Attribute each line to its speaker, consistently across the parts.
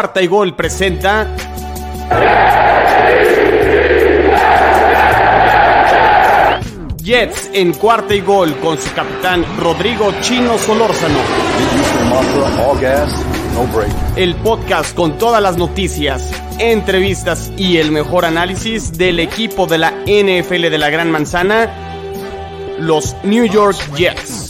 Speaker 1: Cuarta y Gol presenta. Jets en cuarta y gol con su capitán Rodrigo Chino Solórzano. El podcast con todas las noticias, entrevistas y el mejor análisis del equipo de la NFL de la Gran Manzana, los New York Jets.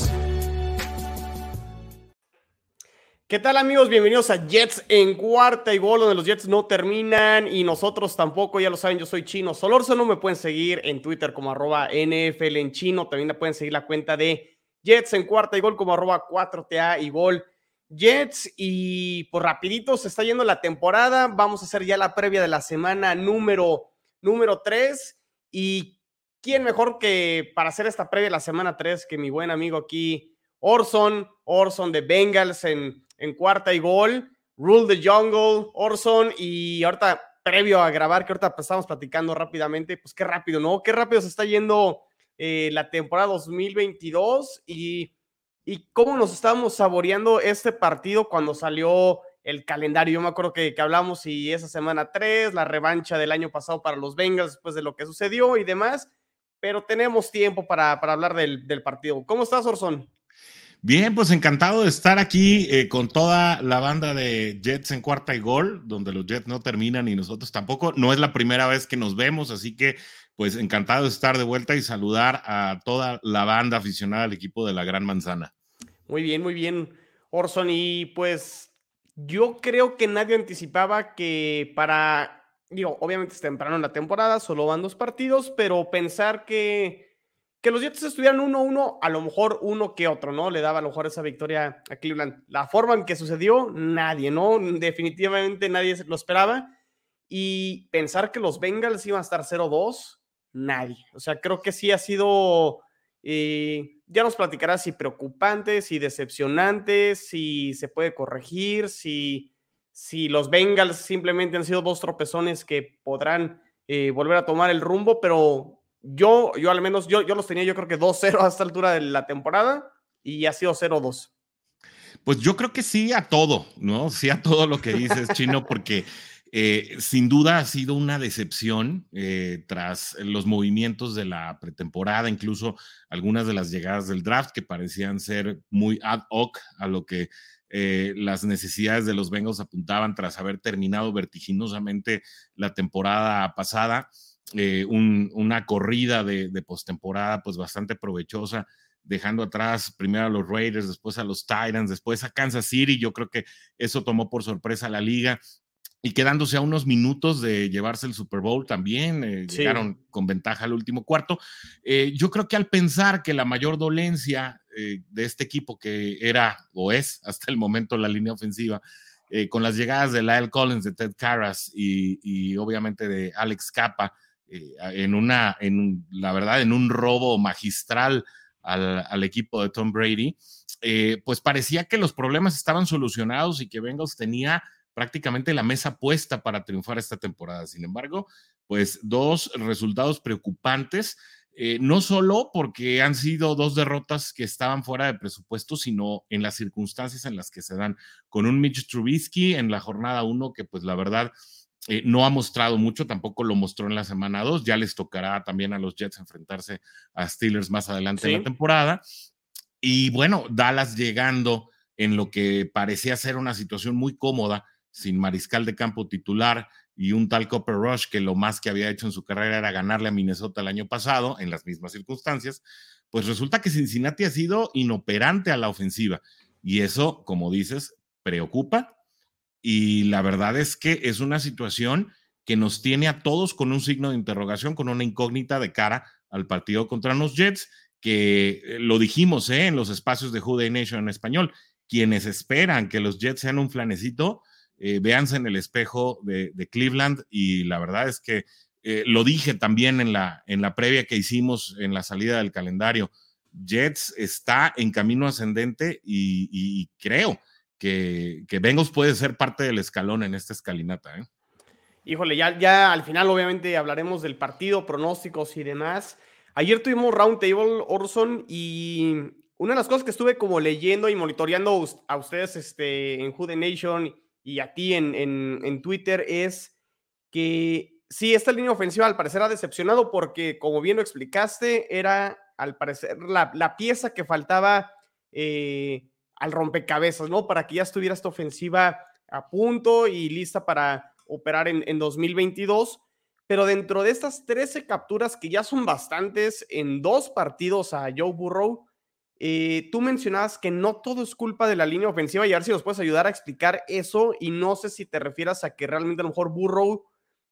Speaker 1: ¿Qué tal amigos? Bienvenidos a Jets en cuarta y gol, donde los Jets no terminan y nosotros tampoco, ya lo saben, yo soy Chino Solórzano, me pueden seguir en Twitter como arroba NFL en chino, también me pueden seguir la cuenta de Jets en cuarta y gol como arroba 4TA y gol Jets y pues rapidito se está yendo la temporada, vamos a hacer ya la previa de la semana número, número 3 y quién mejor que para hacer esta previa de la semana 3 que mi buen amigo aquí Orson, Orson de Bengals en en cuarta y gol. Rule the Jungle, Orson, y ahorita, previo a grabar, que ahorita estamos platicando rápidamente, pues qué rápido, ¿no? Qué rápido se está yendo eh, la temporada 2022 y, y cómo nos estábamos saboreando este partido cuando salió el calendario. Yo me acuerdo que, que hablamos y esa semana 3, la revancha del año pasado para los Bengals después de lo que sucedió y demás, pero tenemos tiempo para, para hablar del, del partido. ¿Cómo estás, Orson?
Speaker 2: Bien, pues encantado de estar aquí eh, con toda la banda de Jets en cuarta y gol, donde los Jets no terminan y nosotros tampoco. No es la primera vez que nos vemos, así que pues encantado de estar de vuelta y saludar a toda la banda aficionada al equipo de la Gran Manzana.
Speaker 1: Muy bien, muy bien, Orson. Y pues yo creo que nadie anticipaba que para, digo, obviamente es temprano en la temporada, solo van dos partidos, pero pensar que que los Jets estuvieran 1-1, a lo mejor uno que otro, ¿no? Le daba a lo mejor esa victoria a Cleveland. La forma en que sucedió, nadie, ¿no? Definitivamente nadie lo esperaba. Y pensar que los Bengals iban a estar 0-2, nadie. O sea, creo que sí ha sido, eh, ya nos platicará si preocupante, si decepcionante, si se puede corregir, si, si los Bengals simplemente han sido dos tropezones que podrán eh, volver a tomar el rumbo, pero yo, yo al menos, yo, yo los tenía yo creo que 2-0 a esta altura de la temporada y ha sido 0-2.
Speaker 2: Pues yo creo que sí a todo, ¿no? Sí a todo lo que dices, Chino, porque eh, sin duda ha sido una decepción eh, tras los movimientos de la pretemporada, incluso algunas de las llegadas del draft que parecían ser muy ad hoc a lo que eh, las necesidades de los Bengals apuntaban tras haber terminado vertiginosamente la temporada pasada. Eh, una corrida de, de postemporada pues bastante provechosa, dejando atrás primero a los Raiders, después a los Titans, después a Kansas City. Yo creo que eso tomó por sorpresa a la liga y quedándose a unos minutos de llevarse el Super Bowl también, eh, llegaron con ventaja al último cuarto. Eh, yo creo que al pensar que la mayor dolencia de este equipo, que era o es hasta el momento la línea ofensiva, con las llegadas de Lyle Collins, de Ted Carras y, y obviamente de Alex Capa, eh, en una, en la verdad, en un robo magistral al, equipo de Tom Brady, eh, pues parecía que los problemas estaban solucionados y que Bengals tenía prácticamente la mesa puesta para triunfar esta temporada. Sin embargo, pues dos resultados preocupantes, eh, no solo porque han sido dos derrotas que estaban fuera de presupuesto, sino en las circunstancias en las que se dan, con un Mitch Trubisky en la jornada uno que pues la verdad eh, no ha mostrado mucho, tampoco lo mostró en la semana 2. Ya les tocará también a los Jets enfrentarse a Steelers más adelante en la temporada. Y bueno, Dallas llegando en lo que parecía ser una situación muy cómoda, sin mariscal de campo titular y un tal Copper Rush que lo más que había hecho en su carrera era ganarle a Minnesota el año pasado en las mismas circunstancias, pues resulta que Cincinnati ha sido inoperante a la ofensiva. Y eso, como dices, preocupa y la verdad es que es una situación que nos tiene a todos con un signo de interrogación, con una incógnita de cara al partido contra los Jets, que eh, lo dijimos ¿eh? en los espacios de Jude Nation en español, quienes esperan que los Jets sean un flanecito, eh, véanse en el espejo de, Cleveland y la verdad es que eh, lo dije también en la, en la previa que hicimos en la salida del calendario. Jets está en camino ascendente y, creo que, que, puede ser parte del escalón en esta escalinata. ¿eh?
Speaker 1: Híjole, ya, ya al final obviamente hablaremos del partido, pronósticos y demás. Ayer tuvimos Roundtable, Orson, y una de las cosas que estuve como leyendo y monitoreando a ustedes este, en Who Nation y a ti en, en, Twitter es que sí, esta línea ofensiva al parecer ha decepcionado porque, como bien lo explicaste, era al parecer la, la pieza que faltaba eh, al rompecabezas, ¿no? Para que ya estuviera esta ofensiva a punto y lista para operar en, en 2022. Pero dentro de estas 13 capturas, que ya son bastantes en dos partidos a Joe Burrow, eh, tú mencionabas que no todo es culpa de la línea ofensiva y a ver si nos puedes ayudar a explicar eso y no sé si te refieras a que realmente a lo mejor Burrow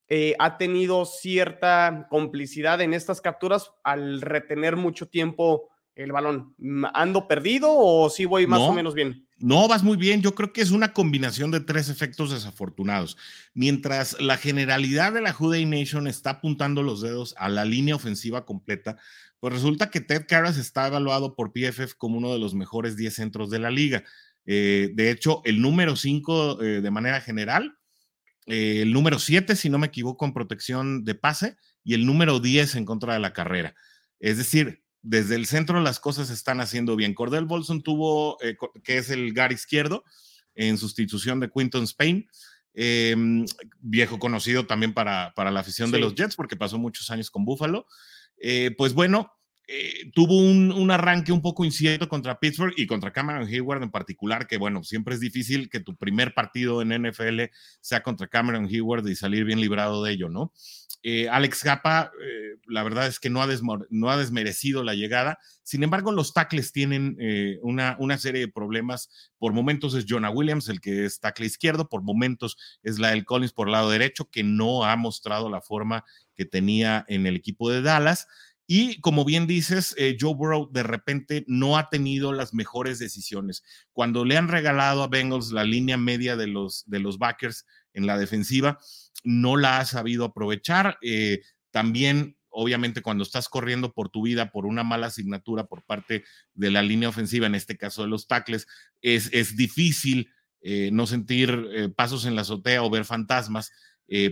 Speaker 1: eh, ha tenido cierta complicidad en estas capturas al retener mucho tiempo el balón. ¿Ando perdido o sí voy más o menos bien?
Speaker 2: No, vas muy bien. Yo creo que es una combinación de tres efectos desafortunados. Mientras la generalidad de la Juday Nation está apuntando los dedos a la línea ofensiva completa, pues resulta que Ted Karras está evaluado por PFF como uno de los mejores 10 centros de la liga. Eh, de hecho, el número 5 eh, de manera general, eh, el número 7, si no me equivoco, en protección de pase y el número 10 en contra de la carrera. Es decir, desde el centro las cosas están haciendo bien. Cordell Bolson tuvo, que es el gar izquierdo, en sustitución de Quinton Spain. Em, viejo conocido también para, para la afición de los Jets porque pasó muchos años con Buffalo. Eh, pues bueno, eh, tuvo un, arranque un poco incierto contra Pittsburgh y contra Cameron Hayward en particular, que bueno, siempre es difícil que tu primer partido en NFL sea contra Cameron Hayward y salir bien librado de ello, ¿no? Eh, Alex Capa, la verdad es que no ha, no ha, desmerecido la llegada. Sin embargo, los tackles tienen una, una, serie de problemas. Por momentos es Jonah Williams, el que es tackle izquierdo, por momentos es la del Collins por el lado derecho, que no ha mostrado la forma que tenía en el equipo de Dallas. Y como bien dices, eh, Joe Burrow de repente no ha tenido las mejores decisiones. Cuando le han regalado a Bengals la línea media de los, de los backers en la defensiva, no la ha sabido aprovechar. Eh, también, obviamente, cuando estás corriendo por tu vida por una mala asignatura por parte de la línea ofensiva, en este caso de los tackles, es, es difícil eh, no sentir pasos en la azotea o ver fantasmas,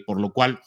Speaker 2: por lo cual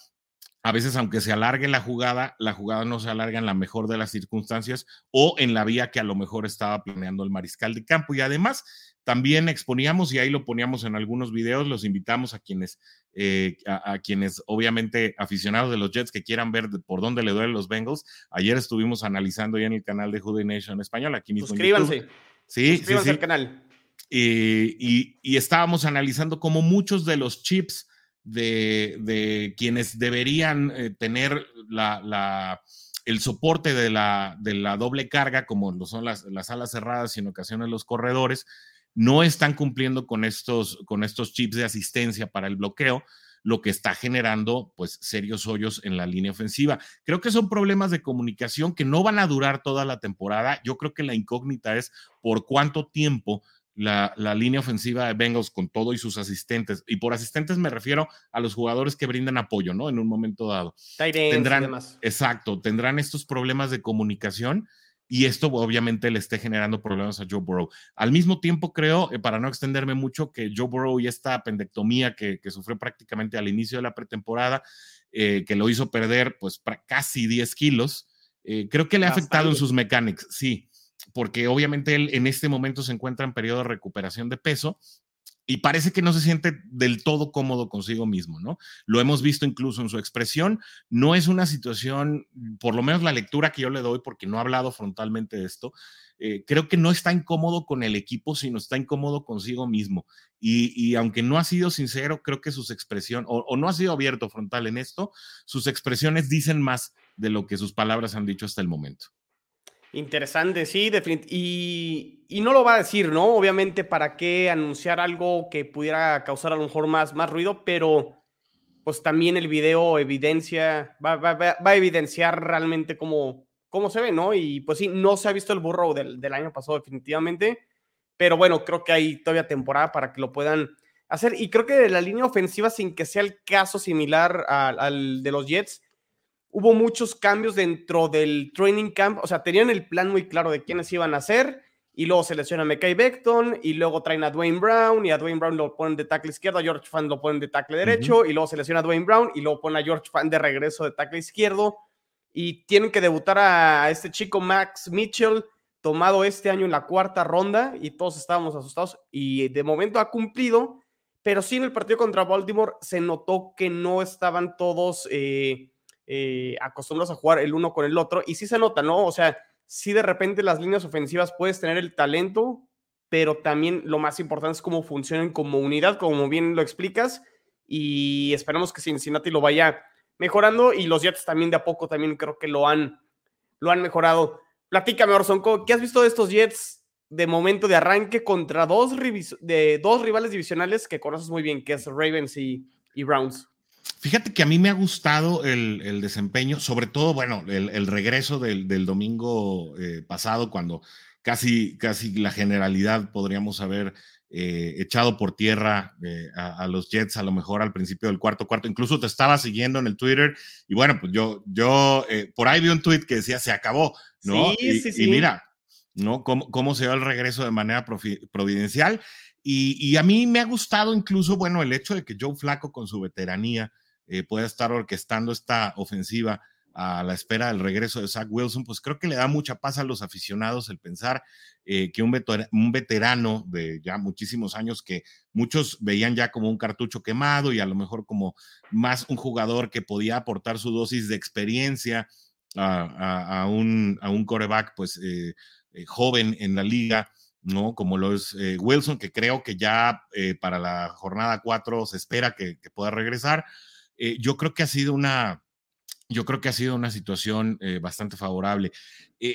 Speaker 2: a veces aunque se alargue la jugada, la jugada no se alarga en la mejor de las circunstancias o en la vía que a lo mejor estaba planeando el mariscal de campo. Y además también exponíamos, y ahí lo poníamos en algunos videos, los invitamos a quienes, eh, a, quienes obviamente aficionados de los Jets que quieran ver por dónde le duelen los Bengals. Ayer estuvimos analizando ya en el canal de Judy Nation Español, aquí mismo.
Speaker 1: Suscríbanse.
Speaker 2: Sí,
Speaker 1: Suscríbanse
Speaker 2: sí,
Speaker 1: al canal.
Speaker 2: y, y estábamos analizando cómo muchos de los chips de, quienes deberían eh, tener la, el soporte de la, de la, doble carga, como son las, las, alas cerradas y en ocasiones los corredores, no están cumpliendo con estos, con estos chips de asistencia para el bloqueo, lo que está generando pues serios hoyos en la línea ofensiva. Creo que son problemas de comunicación que no van a durar toda la temporada. Yo creo que la incógnita es por cuánto tiempo la, línea ofensiva de Bengals con todo y sus asistentes. Y por asistentes me refiero a los jugadores que brindan apoyo, ¿no? En un momento dado.
Speaker 1: Tendrán,
Speaker 2: exacto, tendrán estos problemas de comunicación y esto obviamente le esté generando problemas a Joe Burrow. Al mismo tiempo, creo, eh, para no extenderme mucho, que Joe Burrow y esta apendectomía que, sufrió prácticamente al inicio de la pretemporada, eh, que lo hizo perder pues casi 10 kilos, eh, creo que le ha afectado en sus mechanics, sí porque obviamente él en este momento se encuentra en periodo de recuperación de peso y parece que no se siente del todo cómodo consigo mismo, ¿no? Lo hemos visto incluso en su expresión. No es una situación, por lo menos la lectura que yo le doy, porque no ha hablado frontalmente de esto, eh, creo que no está incómodo con el equipo, sino está incómodo consigo mismo. Y, aunque no ha sido sincero, creo que sus expresiones, o, no ha sido abierto frontal en esto, sus expresiones dicen más de lo que sus palabras han dicho hasta el momento.
Speaker 1: Interesante, sí, definitivamente. Y, no lo va a decir, ¿no? Obviamente, ¿para qué anunciar algo que pudiera causar a lo mejor más, más ruido? Pero pues también el video evidencia, va, va, a evidenciar realmente cómo, cómo se ve, ¿no? Y pues sí, no se ha visto el burro del, del año pasado definitivamente, pero bueno, creo que hay todavía temporada para que lo puedan hacer. Y creo que la línea ofensiva, sin que sea el caso similar al, de los Jets, hubo muchos cambios dentro del training camp. O sea, tenían el plan muy claro de quiénes iban a ser. Y luego seleccionan a Mekai Beckton. Y luego traen a Dwayne Brown. Y a Dwayne Brown lo ponen de tackle izquierdo. A George Fan lo ponen de tackle derecho. Y luego selecciona a Dwayne Brown. Y luego ponen a George Fan de regreso de tackle izquierdo. Y tienen que debutar a este chico Max Mitchell tomado este año en la cuarta ronda y todos estábamos asustados y de momento ha cumplido pero sí en el partido contra Baltimore se notó que no estaban todos eh, eh, acostumbrados a jugar el uno con el otro, y sí se nota, ¿no? O sea, sí de repente las líneas ofensivas puedes tener el talento, pero también lo más importante es cómo funcionan como unidad, como bien lo explicas, y esperamos que Cincinnati lo vaya mejorando, y los Jets también de a poco también creo que lo han, lo han mejorado. Platícame, Orson, ¿qué has visto de estos Jets de momento de arranque contra dos, de dos rivales divisionales que conoces muy bien, que es Ravens y, Browns.
Speaker 2: Fíjate que a mí me ha gustado el, desempeño, sobre todo, bueno, el, regreso del, domingo eh, pasado, cuando casi, casi la generalidad podríamos haber eh, echado por tierra eh, a, los Jets a lo mejor al principio del cuarto cuarto. Incluso te estaba siguiendo en el Twitter y bueno, pues yo, yo por ahí vi un tweet que decía se acabó, ¿no? Sí, sí, sí. y mira, ¿no? Cómo, se va el regreso de manera providencial. Y, a mí me ha gustado incluso, bueno, el hecho de que Joe Flaco con su veteranía eh, pueda estar orquestando esta ofensiva a la espera del regreso de Zach Wilson, pues creo que le da mucha paz a los aficionados el pensar eh, que un, veterano de ya muchísimos años que muchos veían ya como un cartucho quemado y a lo mejor como más un jugador que podía aportar su dosis de experiencia a, un, a un coreback, pues eh, eh, joven en la liga, ¿no? Como lo es eh, Wilson, que creo que ya eh, para la jornada 4 se espera que, pueda regresar. yo creo que ha sido una, yo creo que ha sido una situación bastante favorable.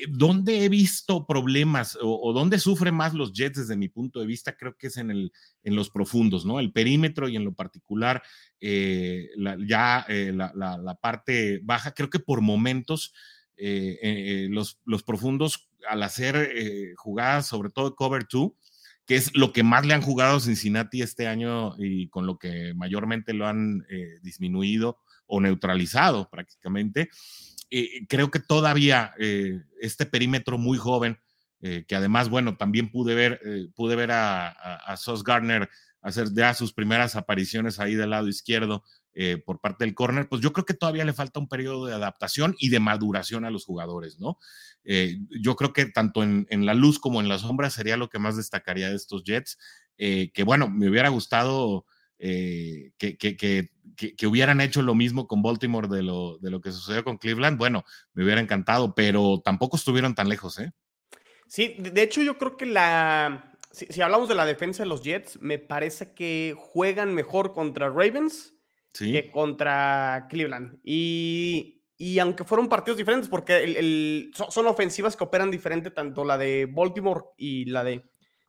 Speaker 2: ¿Dónde he visto problemas o, dónde sufren más los Jets desde mi punto de vista? Creo que es en, el, en los profundos, ¿no? El perímetro y en lo particular ya la, parte baja, creo que por momentos los, los profundos al hacer eh, jugadas, sobre todo cover 2, que es lo que más le han jugado a Cincinnati este año y con lo que mayormente lo han eh, disminuido o neutralizado prácticamente. Eh, creo que todavía este perímetro muy joven, que además, bueno, también pude ver, pude ver a, a, a Sos Gardner hacer ya sus primeras apariciones ahí del lado izquierdo eh, por parte del corner, pues yo creo que todavía le falta un periodo de adaptación y de maduración a los jugadores, ¿no? Eh, yo creo que tanto en, la luz como en la sombra sería lo que más destacaría de estos Jets, eh, que bueno, me hubiera gustado que, que, hubieran hecho lo mismo con Baltimore de lo, de lo que sucedió con Cleveland, bueno, me hubiera encantado, pero tampoco estuvieron tan lejos, ¿eh?
Speaker 1: Sí, de hecho yo creo que la... Si, si hablamos de la defensa de los Jets, me parece que juegan mejor contra Ravens que contra Cleveland. Y, y, aunque fueron partidos diferentes, porque el, son, ofensivas que operan diferente, tanto la de Baltimore y la de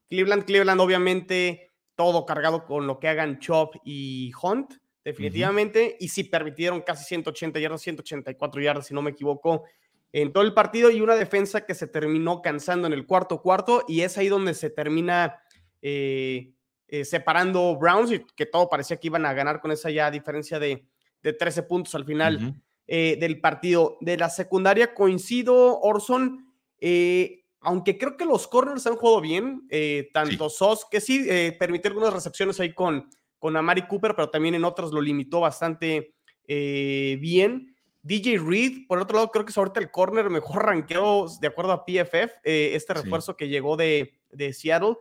Speaker 1: Cleveland. Cleveland, obviamente, todo cargado con lo que hagan Chop y Hunt, definitivamente. Y sí permitieron casi 180 yardas, 184 yardas, si no me equivoco, en todo el partido. Y una defensa que se terminó cansando en el cuarto cuarto. Y es ahí donde se termina. Eh, eh, separando Browns y que todo parecía que iban a ganar con esa ya diferencia de, de 13 puntos al final eh, del partido. De la secundaria coincido, Orson, eh, aunque creo que los corners han jugado bien, tanto Sos, que sí permitió algunas recepciones ahí con, con Amari Cooper, pero también en otras lo limitó bastante bien. DJ Reed, por otro lado, creo que es ahorita el corner mejor ranqueado de acuerdo a PFF, este refuerzo que llegó de, de Seattle.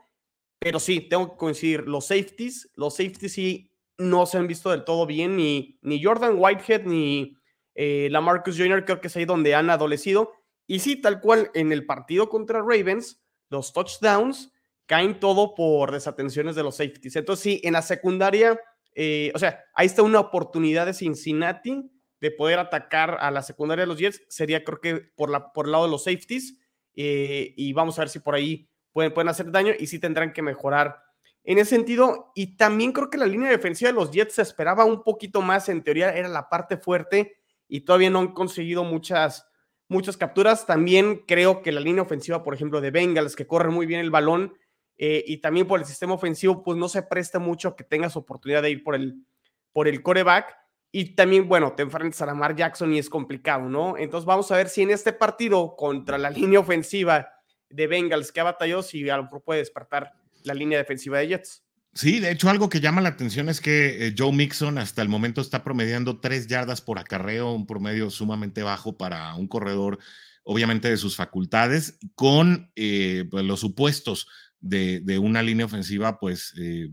Speaker 1: Pero sí, tengo que coincidir, los safeties, los safeties sí no se han visto del todo bien, ni, ni Jordan Whitehead ni eh, la Marcus Jr., creo que es ahí donde han adolecido. Y sí, tal cual, en el partido contra Ravens, los touchdowns caen todo por desatenciones de los safeties. Entonces sí, en la secundaria, eh, o sea, ahí está una oportunidad de Cincinnati de poder atacar a la secundaria de los Jets, sería creo que por, la, por el lado de los safeties, eh, y vamos a ver si por ahí pueden, hacer daño y sí tendrán que mejorar en ese sentido. Y también creo que la línea defensiva de los Jets se esperaba un poquito más, en teoría era la parte fuerte y todavía no han conseguido muchas, muchas capturas. También creo que la línea ofensiva, por ejemplo, de Bengals, que corre muy bien el balón, eh, y también por el sistema ofensivo, pues no se presta mucho que tengas oportunidad de ir por el, por el coreback. Y también, bueno, te enfrentas a Lamar Jackson y es complicado, ¿no? Entonces vamos a ver si en este partido contra la línea ofensiva de Bengals que ha batallado, si a lo mejor puede despertar la línea defensiva de Jets.
Speaker 2: Sí, de hecho, algo que llama la atención es que eh, Joe Mixon hasta el momento está promediando tres yardas por acarreo, un promedio sumamente bajo para un corredor, obviamente de sus facultades, con eh, pues, los supuestos de, una línea ofensiva, pues eh,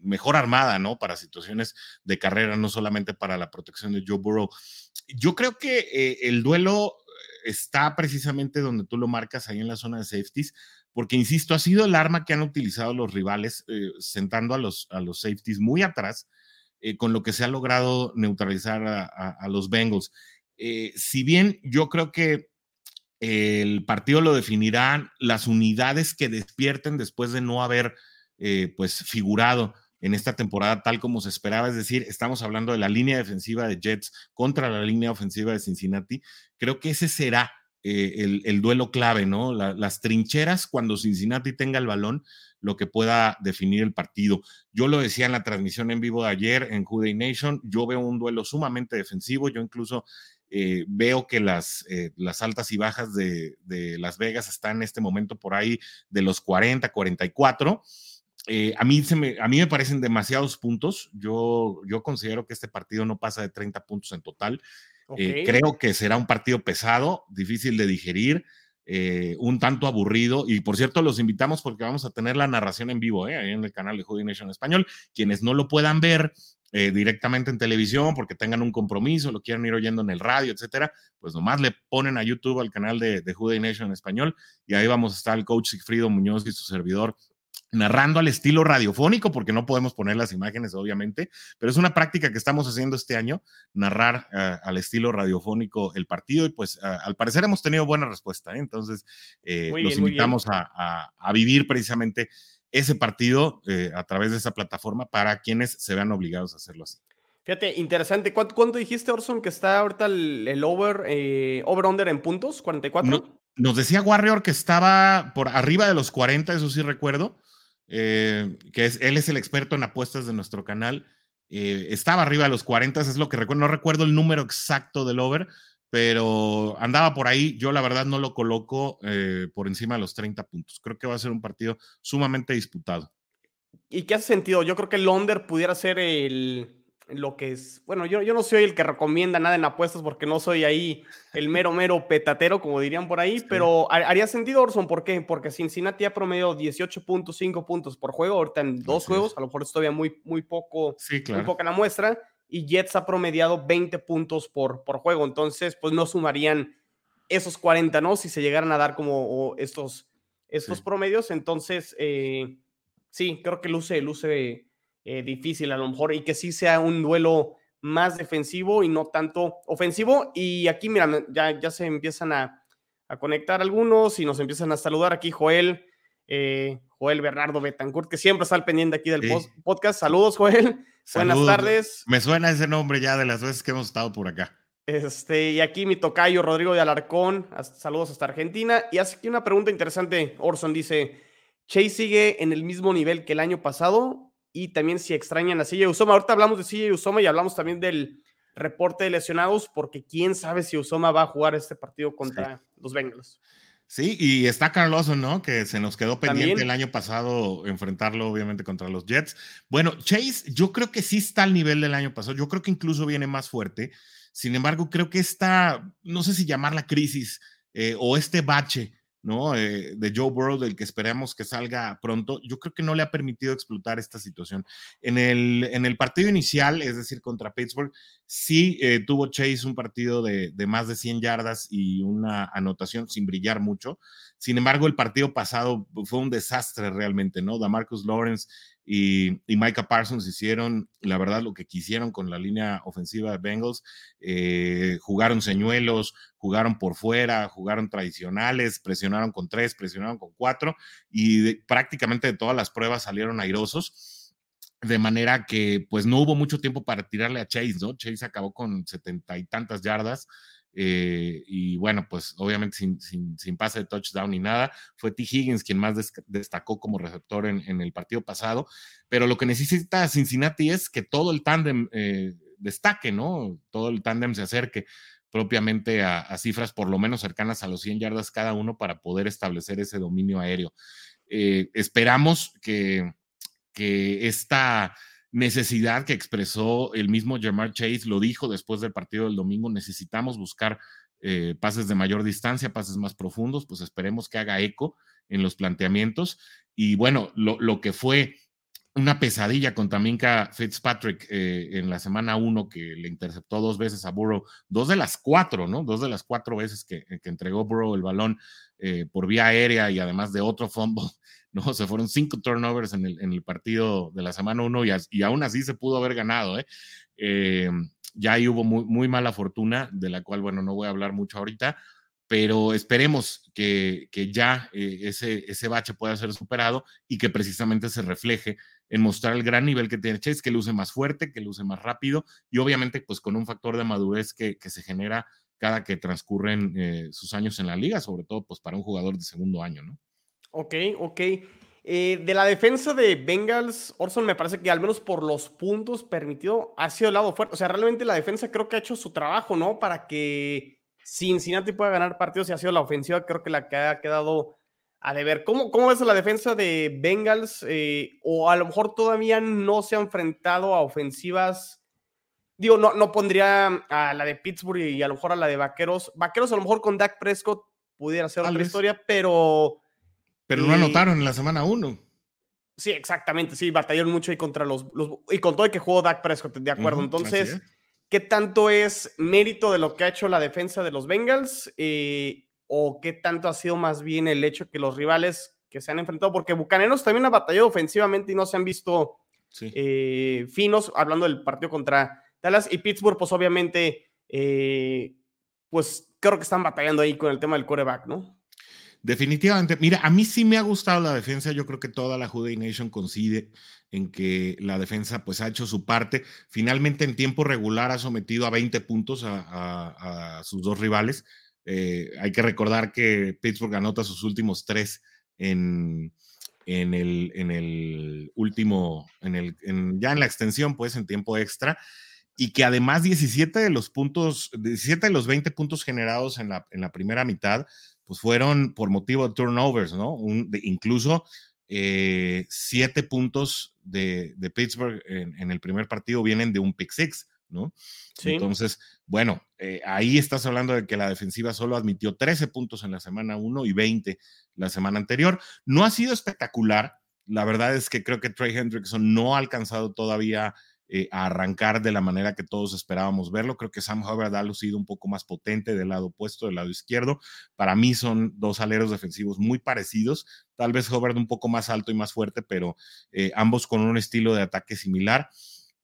Speaker 2: mejor armada, ¿no? Para situaciones de carrera, no solamente para la protección de Joe Burrow. Yo creo que el duelo está precisamente donde tú lo marcas ahí en la zona de safeties porque insisto, ha sido el arma que han utilizado los rivales, eh, sentando a los, a los safeties muy atrás, eh, con lo que se ha logrado neutralizar a, los Bengals. Eh, si bien yo creo que el partido lo definirán las unidades que despierten después de no haber pues figurado en esta temporada tal como se esperaba, es decir, estamos hablando de la línea defensiva de Jets contra la línea ofensiva de Cincinnati, creo que ese será eh, el, duelo clave, ¿no? las trincheras cuando Cincinnati tenga el balón, lo que pueda definir el partido. Yo lo decía en la transmisión en vivo de ayer en Juday Nation, yo veo un duelo sumamente defensivo, yo incluso eh, veo que las, eh, las altas y bajas de, Las Vegas están en este momento por ahí de los 40, 44. A, mí se me, a mí me parecen demasiados puntos. Yo, yo considero que este partido no pasa de 30 puntos en total. Eh, creo que será un partido pesado, difícil de digerir, eh, un tanto aburrido. Y por cierto, los invitamos porque vamos a tener la narración en vivo ¿eh? en el canal de Judy Nation Español. Quienes no lo puedan ver directamente en televisión porque tengan un compromiso, lo quieran ir oyendo en el radio, etcétera, pues nomás le ponen a YouTube al canal de, de Judy Nation Español y ahí vamos a estar el coach Sigfrido Muñoz y su servidor narrando al estilo radiofónico, porque no podemos poner las imágenes, obviamente, pero es una práctica que estamos haciendo este año, narrar eh, al estilo radiofónico el partido y pues al parecer hemos tenido buena respuesta, ¿eh? entonces eh, los invitamos a, vivir precisamente ese partido a través de esa plataforma para quienes se vean obligados a hacerlo así.
Speaker 1: Fíjate, interesante. ¿Cuánto, dijiste, Orson, que está ahorita el, over, over-under en puntos? ¿44?
Speaker 2: nos decía Warrior que estaba por arriba de los 40, eso sí recuerdo. Eh, que es, él es el experto en apuestas de nuestro canal. Eh, estaba arriba de los 40, es lo que recuerdo, no recuerdo el número exacto del over, pero andaba por ahí. Yo la verdad no lo coloco eh, por encima de los 30 puntos. Creo que va a ser un partido sumamente disputado.
Speaker 1: ¿Y qué hace sentido? Yo creo que el under pudiera ser el, lo que es, bueno, yo, yo no soy el que recomienda nada en apuestas porque no soy ahí el mero, mero petatero, como dirían por ahí, pero haría sentido, Orson, ¿por qué? Porque Cincinnati ha promediado 18.5 puntos por juego, ahorita en dos juegos, a lo mejor es todavía muy, muy poco, sí, muy poca la muestra, y Jets ha promediado 20 puntos por, por juego, entonces, pues no sumarían esos 40, ¿no? Si se llegaran a dar como estos, estos promedios, entonces, eh, sí, creo que luce, luce eh, difícil a lo mejor y que sí sea un duelo más defensivo y no tanto ofensivo. Y aquí, mira, ya, ya se empiezan a, conectar algunos y nos empiezan a saludar aquí Joel, eh, Joel Bernardo Betancourt, que siempre está al pendiente aquí del podcast. Saludos, Joel. Buenas tardes.
Speaker 2: Me suena ese nombre ya de las veces que hemos estado por acá.
Speaker 1: Este, y aquí mi tocayo Rodrigo de Alarcón, saludos hasta Argentina. Y hace aquí una pregunta interesante, Orson dice, ¿Chase sigue en el mismo nivel que el año pasado y también si extrañan a CJ Usoma. Ahorita hablamos de CJ Usoma y hablamos también del reporte de lesionados, porque quién sabe si Usoma va a jugar este partido contra los Bengals.
Speaker 2: Sí, y está Carlos, ¿no? Que se nos quedó pendiente el año pasado enfrentarlo, obviamente, contra los Jets. Bueno, Chase, yo creo que sí está al nivel del año pasado. Yo creo que incluso viene más fuerte. Sin embargo, creo que esta, no sé si llamarla crisis eh, o este bache ¿no? Eh, de Joe Burrow, del que esperamos que salga pronto, yo creo que no le ha permitido explotar esta situación. En el, en el partido inicial, es decir, contra Pittsburgh, sí eh, tuvo Chase un partido de, de, más de 100 yardas y una anotación sin brillar mucho. Sin embargo, el partido pasado fue un desastre realmente, ¿no? Da Marcus Lawrence y, y, Micah Parsons hicieron, la verdad, lo que quisieron con la línea ofensiva de Bengals. Eh, jugaron señuelos, jugaron por fuera, jugaron tradicionales, presionaron con tres, presionaron con cuatro y prácticamente de todas las pruebas salieron airosos. De manera que, pues, no hubo mucho tiempo para tirarle a Chase, ¿no? Chase acabó con setenta y tantas yardas. Eh, y bueno, pues obviamente sin, sin, pase de touchdown ni nada. Fue T. Higgins quien más destacó como receptor en, el partido pasado. Pero lo que necesita Cincinnati es que todo el tándem eh, destaque, ¿no? Todo el tándem se acerque propiamente a, cifras por lo menos cercanas a los 100 yardas cada uno para poder establecer ese dominio aéreo. Eh, esperamos que, que esta necesidad que expresó el mismo Jamar Chase, lo dijo después del partido del domingo, necesitamos buscar eh, pases de mayor distancia, pases más profundos, pues esperemos que haga eco en los planteamientos. Y bueno, lo, que fue una pesadilla con Taminka Fitzpatrick eh, en la semana uno, que le interceptó dos veces a Burrow, dos de las cuatro, ¿no? Dos de las cuatro veces que, entregó Burrow el balón eh, por vía aérea y además de otro fumble ¿no? Se fueron cinco turnovers en el, en el partido de la semana uno y, aún así se pudo haber ganado, ¿eh? eh ya ahí hubo muy, mala fortuna, de la cual, bueno, no voy a hablar mucho ahorita, pero esperemos que, que ya eh, ese, ese bache pueda ser superado y que precisamente se refleje en mostrar el gran nivel que tiene Chase, que luce más fuerte, que luce más rápido y obviamente pues con un factor de madurez que, que se genera cada que transcurren sus años en la liga, sobre todo pues para un jugador de segundo año, ¿no?
Speaker 1: Ok, ok. Eh, de la defensa de Bengals, Orson me parece que al menos por los puntos permitido ha sido el lado fuerte. O sea, realmente la defensa creo que ha hecho su trabajo, ¿no? Para que Cincinnati pueda ganar partidos y ha sido la ofensiva, creo que la que ha quedado a deber. ¿Cómo, cómo ves la defensa de Bengals? Eh, o a lo mejor todavía no se ha enfrentado a ofensivas. Digo, no, no pondría a la de Pittsburgh y a lo mejor a la de Vaqueros. Vaqueros a lo mejor con Dak Prescott pudiera ser otra historia, pero
Speaker 2: pero no anotaron en la semana uno.
Speaker 1: Sí, exactamente, sí, batallaron mucho ahí contra los, y con todo el que jugó Dak Prescott, de acuerdo. Entonces, ¿qué tanto es mérito de lo que ha hecho la defensa de los Bengals? Eh, ¿O qué tanto ha sido más bien el hecho que los rivales que se han enfrentado? Porque Bucaneros también ha batallado ofensivamente y no se han visto eh, finos, hablando del partido contra Dallas y Pittsburgh, pues obviamente, eh, pues creo que están batallando ahí con el tema del coreback, ¿no?
Speaker 2: Definitivamente, mira, a mí sí me ha gustado la defensa, yo creo que toda la Juday Nation coincide en que la defensa pues ha hecho su parte, finalmente en tiempo regular ha sometido a 20 puntos a, sus dos rivales, eh, hay que recordar que Pittsburgh anota sus últimos tres en, el, en el último, en el, ya en la extensión pues en tiempo extra, y que además 17 de los puntos, 17 de los 20 puntos generados en la primera mitad pues fueron por motivo de turnovers, ¿no? Un, incluso eh, siete puntos de, Pittsburgh en, el primer partido vienen de un pick six, ¿no? Sí. Entonces, bueno, eh, ahí estás hablando de que la defensiva solo admitió 13 puntos en la semana 1 y 20 la semana anterior. No ha sido espectacular. La verdad es que creo que Trey Hendrickson no ha alcanzado todavía eh, a arrancar de la manera que todos esperábamos verlo. Creo que Sam Hubbard ha lucido un poco más potente del lado opuesto, del lado izquierdo. Para mí son dos aleros defensivos muy parecidos, tal vez Hubbard un poco más alto y más fuerte, pero eh, ambos con un estilo de ataque similar.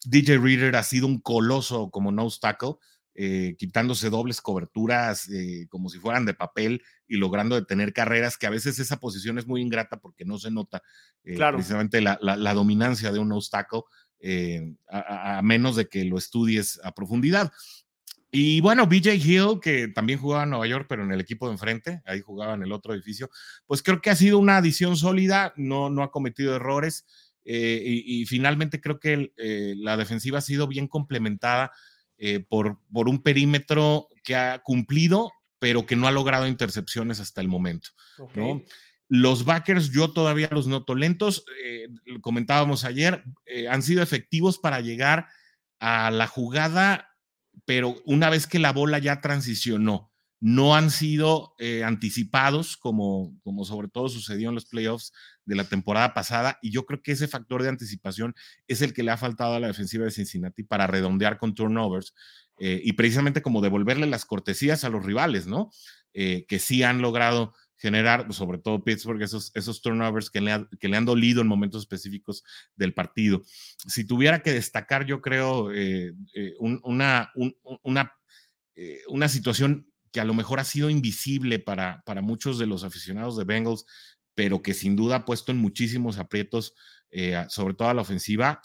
Speaker 2: DJ Reader ha sido un coloso como nose tackle. Eh, quitándose dobles coberturas como si fueran de papel y logrando detener carreras, que a veces esa posición es muy ingrata porque no se nota precisamente la, la, dominancia de un nose tackle. Eh, a, menos de que lo estudies a profundidad. Y bueno, BJ Hill, que también jugaba en Nueva York, pero en el equipo de enfrente, ahí jugaba en el otro edificio, pues creo que ha sido una adición sólida, no, no ha cometido errores eh, y, finalmente creo que eh, la defensiva ha sido bien complementada por, por un perímetro que ha cumplido, pero que no ha logrado intercepciones hasta el momento. ¿no? Los backers yo todavía los noto lentos. Eh, comentábamos ayer, eh, han sido efectivos para llegar a la jugada, pero una vez que la bola ya transicionó, no han sido eh, anticipados como, como sobre todo sucedió en los playoffs de la temporada pasada. Y yo creo que ese factor de anticipación es el que le ha faltado a la defensiva de Cincinnati para redondear con turnovers y precisamente como devolverle las cortesías a los rivales, ¿no? que sí han logrado generar, pues, sobre todo Pittsburgh, esos, esos turnovers que le, que le han dolido en momentos específicos del partido. Si tuviera que destacar, yo creo, eh, eh, una, una, eh, una situación que a lo mejor ha sido invisible para, para muchos de los aficionados de Bengals, pero que sin duda ha puesto en muchísimos aprietos, sobre todo a la ofensiva,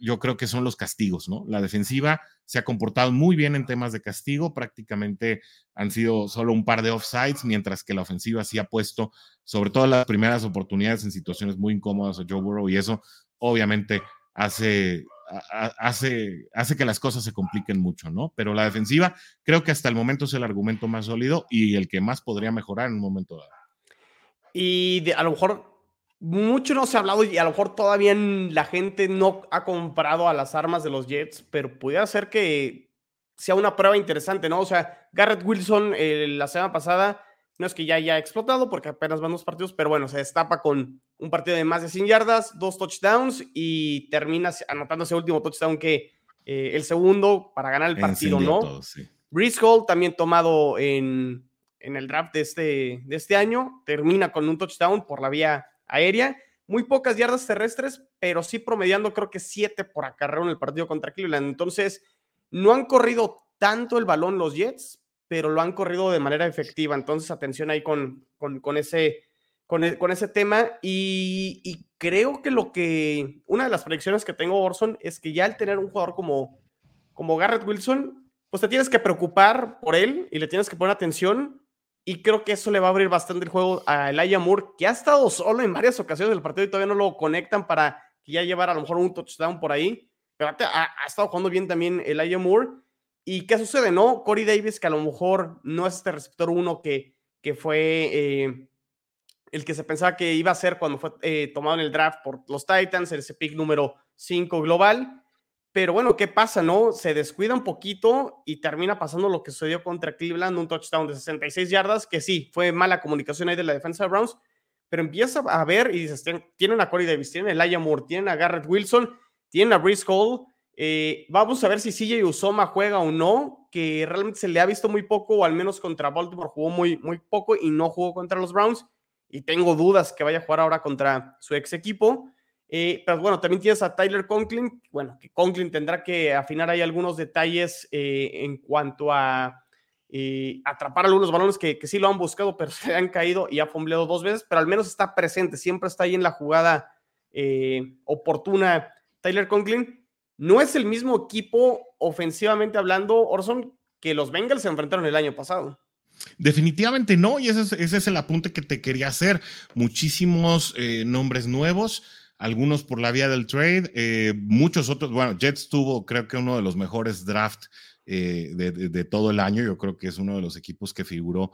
Speaker 2: yo creo que son los castigos, ¿no? La defensiva se ha comportado muy bien en temas de castigo, prácticamente han sido solo un par de offsides, mientras que la ofensiva sí ha puesto, sobre todo las primeras oportunidades, en situaciones muy incómodas a Joe Burrow, y eso obviamente hace, hace, hace que las cosas se compliquen mucho, ¿no? Pero la defensiva creo que hasta el momento es el argumento más sólido y el que más podría mejorar en un momento dado.
Speaker 1: Y a lo mejor mucho no se ha hablado y a lo mejor todavía la gente no ha comprado a las armas de los Jets, pero pudiera ser que sea una prueba interesante, ¿no? O sea, Garrett Wilson eh, la semana pasada no es que ya haya explotado porque apenas van dos partidos, pero bueno, se destapa con un partido de más de 100 yardas, dos touchdowns y termina anotando ese último touchdown que eh, el segundo para ganar el partido, ¿no? Todo, Hall también tomado en, en, el draft de este, de este año, termina con un touchdown por la vía aérea. Muy pocas yardas terrestres, pero sí promediando creo que siete por acarreo en el partido contra Cleveland. Entonces, no han corrido tanto el balón los Jets, pero lo han corrido de manera efectiva. Entonces, atención ahí con, con, ese, e, con, ese tema. Y, creo que lo que, una de las predicciones que tengo, Orson, es que ya al tener un jugador como, como Garrett Wilson, pues te tienes que preocupar por él y le tienes que poner atención. Y creo que eso le va a abrir bastante el juego a Elijah Moore, que ha estado solo en varias ocasiones del partido y todavía no lo conectan para ya llevar a lo mejor un touchdown por ahí. Pero ha, ha estado jugando bien también Elijah Moore. ¿Y qué sucede? No, Corey Davis, que a lo mejor no es este receptor uno que, que fue eh, el que se pensaba que iba a ser cuando fue eh, tomado en el draft por los Titans, ese pick número 5 global. Pero bueno, ¿qué pasa? No, se descuida un poquito y termina pasando lo que sucedió contra Cleveland, un touchdown de 66 yardas, que sí, fue mala comunicación ahí de la defensa de Browns, pero empieza a ver y dices, tienen a Corey Davis, tienen a Elijah Moore, tienen a Garrett Wilson, tienen a Brice Hall, eh, vamos a ver si CJ Usoma juega o no, que realmente se le ha visto muy poco, o al menos contra Baltimore jugó muy, muy poco y no jugó contra los Browns. Y tengo dudas que vaya a jugar ahora contra su ex equipo. Eh, pero bueno, también tienes a Tyler Conklin. Bueno, que Conklin tendrá que afinar ahí algunos detalles eh, en cuanto a atrapar algunos balones que, sí lo han buscado, pero se han caído y ha fumbleado dos veces, pero al menos está presente, siempre está ahí en la jugada oportuna Tyler Conklin no es el mismo equipo ofensivamente hablando, Orson, que los Bengals se enfrentaron el año pasado.
Speaker 2: Definitivamente no, y ese es, el apunte que te quería hacer. Muchísimos eh, nombres nuevos, algunos por la vía del trade, eh, muchos otros. Bueno, Jets tuvo, creo que uno de los mejores draft eh, de, todo el año. Yo creo que es uno de los equipos que figuró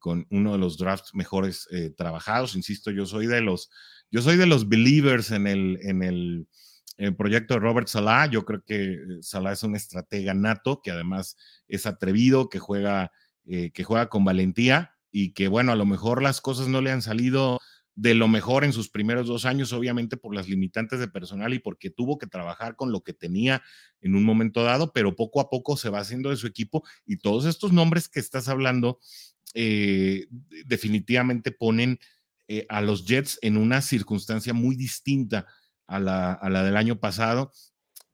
Speaker 2: con uno de los drafts mejores trabajados. Insisto, yo soy de los, yo soy de los believers en el, en el el proyecto de Robert Salah. Yo creo que eh, Salah es un estratega nato, que además es atrevido, que juega, eh, que juega con valentía y que, bueno, a lo mejor las cosas no le han salido de lo mejor en sus primeros dos años, obviamente por las limitantes de personal y porque tuvo que trabajar con lo que tenía en un momento dado, pero poco a poco se va haciendo de su equipo y todos estos nombres que estás hablando eh, definitivamente ponen a los Jets en una circunstancia muy distinta a la, del año pasado.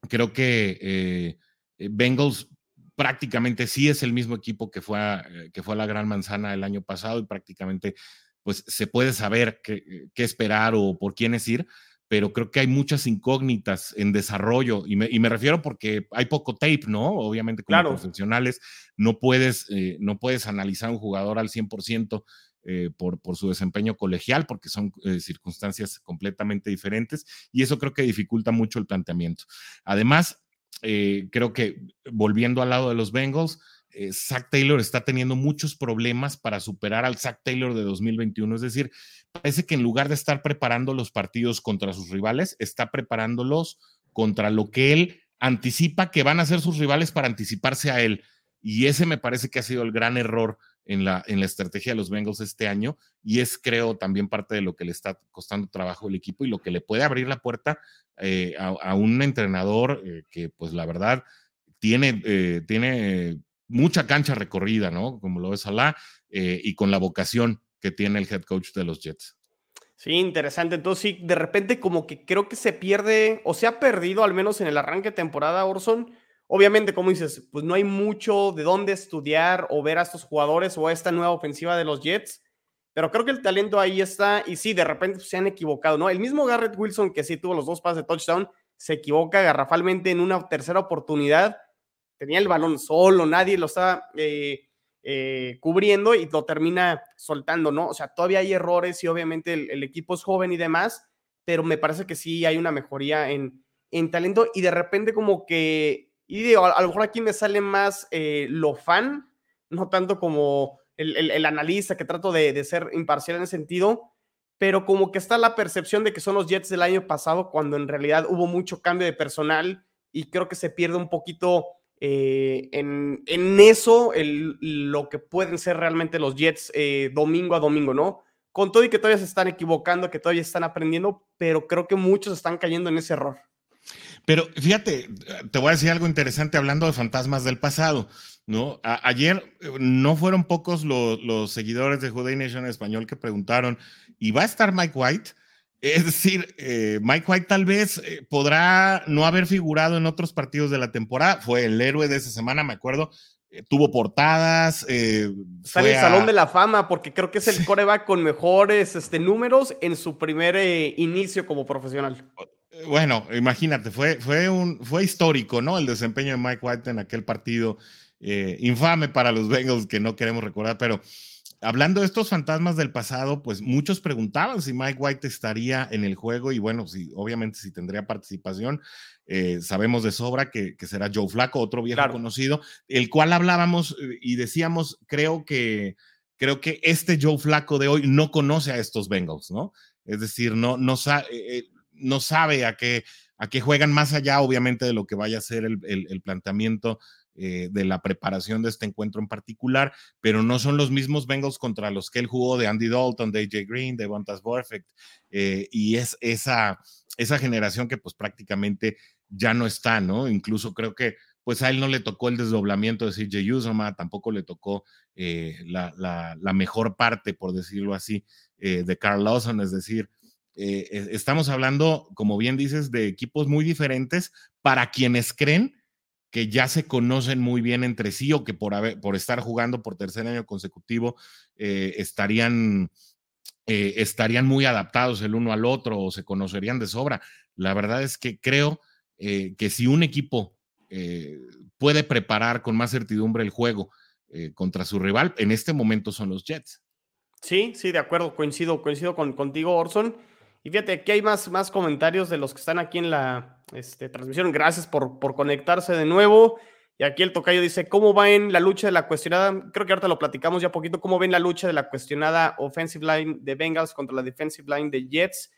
Speaker 2: Creo que eh, eh, Bengals prácticamente sí es el mismo equipo que fue, a, eh, que fue la Gran Manzana el año pasado y prácticamente pues se puede saber qué, esperar o por quiénes ir, pero creo que hay muchas incógnitas en desarrollo y me, refiero porque hay poco tape, ¿no? Obviamente como profesionales no puedes, no puedes analizar un jugador al 100% eh, por, por, su desempeño colegial, porque son eh, circunstancias completamente diferentes, y eso creo que dificulta mucho el planteamiento. Además, eh, creo que volviendo al lado de los Bengals, Zach Taylor está teniendo muchos problemas para superar al Zach Taylor de 2021. Es decir, parece que en lugar de estar preparando los partidos contra sus rivales, está preparándolos contra lo que él anticipa que van a ser sus rivales para anticiparse a él. Y ese me parece que ha sido el gran error en la, en la estrategia de los Bengals este año y es creo también parte de lo que le está costando trabajo el equipo y lo que le puede abrir la puerta eh, a, un entrenador eh, que pues la verdad tiene, eh, tiene mucha cancha recorrida, ¿no? Como lo es Alá y con la vocación que tiene el head coach de los Jets.
Speaker 1: Sí, interesante. Entonces, sí, de repente como que creo que se pierde o se ha perdido al menos en el arranque de temporada, Orson, Obviamente, como dices, pues no hay mucho de dónde estudiar o ver a estos jugadores o a esta nueva ofensiva de los Jets, pero creo que el talento ahí está y sí, de repente se han equivocado, ¿no? El mismo Garrett Wilson que sí tuvo los dos pases de touchdown, se equivoca garrafalmente en una tercera oportunidad, tenía el balón solo, nadie lo estaba eh, eh, cubriendo y lo termina soltando, ¿no? O sea, todavía hay errores y obviamente el, equipo es joven y demás, pero me parece que sí hay una mejoría en, en talento y de repente como que, y digo, a, lo mejor aquí me sale más eh, lo fan, no tanto como el, analista que trato de, ser imparcial en ese sentido, pero como que está la percepción de que son los Jets del año pasado cuando en realidad hubo mucho cambio de personal y creo que se pierde un poquito eh, en, eso lo que pueden ser realmente los Jets eh, domingo a domingo, ¿no? Con todo y que todavía se están equivocando, que todavía están aprendiendo, pero creo que muchos están cayendo en ese error.
Speaker 2: Pero fíjate, te voy a decir algo interesante hablando de fantasmas del pasado. ¿no? ayer eh, no fueron pocos los, seguidores de Juday Nation español que preguntaron, ¿y va a estar Mike White? Es decir, eh, Mike White tal vez eh, podrá no haber figurado en otros partidos de la temporada, fue el héroe de esa semana, me acuerdo, tuvo portadas.
Speaker 1: Está en el Salón de la Fama porque creo que es el coreback con mejores este, números en su primer inicio como profesional.
Speaker 2: Bueno, imagínate, fue, fue, un, fue histórico, ¿no? El desempeño de Mike White en aquel partido eh, infame para los Bengals que no queremos recordar, pero hablando de estos fantasmas del pasado, pues muchos preguntaban si Mike White estaría en el juego y bueno, si, obviamente si tendría participación. Eh, sabemos de sobra que, será Joe Flaco, otro viejo conocido, el cual hablábamos eh, y decíamos, creo que, creo que este Joe Flaco de hoy no conoce a estos Bengals, ¿no? Es decir, no, no, no sabe a qué, a qué juegan más allá, obviamente, de lo que vaya a ser el, el planteamiento eh, de la preparación de este encuentro en particular, pero no son los mismos Bengals contra los que él jugó de Andy Dalton, de AJ Green, de Bontas Perfect, eh, y es esa, esa generación que pues prácticamente ya no está, ¿no? Incluso creo que pues a él no le tocó el desdoblamiento de CJ Uzoma, tampoco le tocó eh, la, mejor parte, por decirlo así, de Carl Lawson, es decir, estamos hablando, como bien dices, de equipos muy diferentes para quienes creen que ya se conocen muy bien entre sí o que por, por estar jugando por tercer año consecutivo eh, estarían, eh, estarían muy adaptados el uno al otro o se conocerían de sobra. La verdad es que creo eh, que si un equipo puede preparar con más certidumbre el juego contra su rival, en este momento son los Jets.
Speaker 1: Sí, sí, de acuerdo, coincido, coincido con, contigo, Orson. Y fíjate, aquí hay más, más comentarios de los que están aquí en la este, transmisión. Gracias por, por conectarse de nuevo. Y aquí el tocayo dice, ¿cómo va en la lucha de la cuestionada? Creo que ahorita lo platicamos ya poquito. ¿Cómo ven la lucha de la cuestionada offensive line de Bengals contra la defensive line de Jets?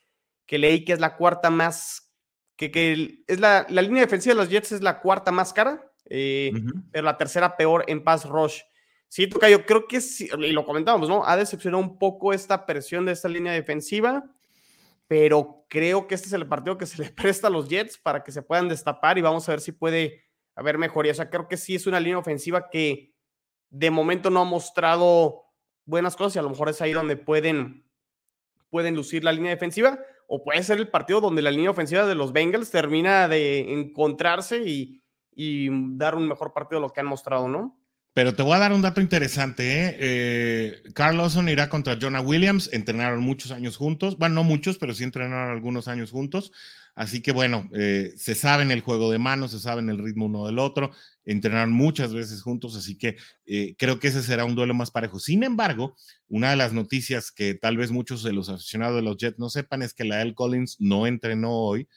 Speaker 1: Que leí que es la cuarta más, que, que es la, la, línea defensiva de los Jets es la cuarta más cara, eh, pero la tercera peor en pass rush. Sí, Tocayo, creo que sí, y lo comentábamos, ¿no? Ha decepcionado un poco esta presión de esta línea defensiva pero creo que este es el partido que se le presta a los Jets para que se puedan destapar y vamos a ver si puede haber mejoría. O sea, creo que sí es una línea ofensiva que de momento no ha mostrado buenas cosas y a lo mejor es ahí donde pueden, pueden lucir la línea defensiva o puede ser el partido donde la línea ofensiva de los Bengals termina de encontrarse y, y dar un mejor partido de lo que han mostrado, ¿no?
Speaker 2: Pero te voy a dar un dato interesante. ¿eh? eh irá contra Jonah Williams. Entrenaron muchos años juntos. Bueno, no muchos, pero sí entrenaron algunos años juntos. Así que bueno, eh, se saben el juego de manos, se saben el ritmo uno del otro. Entrenaron muchas veces juntos, así que eh, creo que ese será un duelo más parejo. Sin embargo, una de las noticias que tal vez muchos de los aficionados de los Jets no sepan es que la L. Collins no entrenó hoy.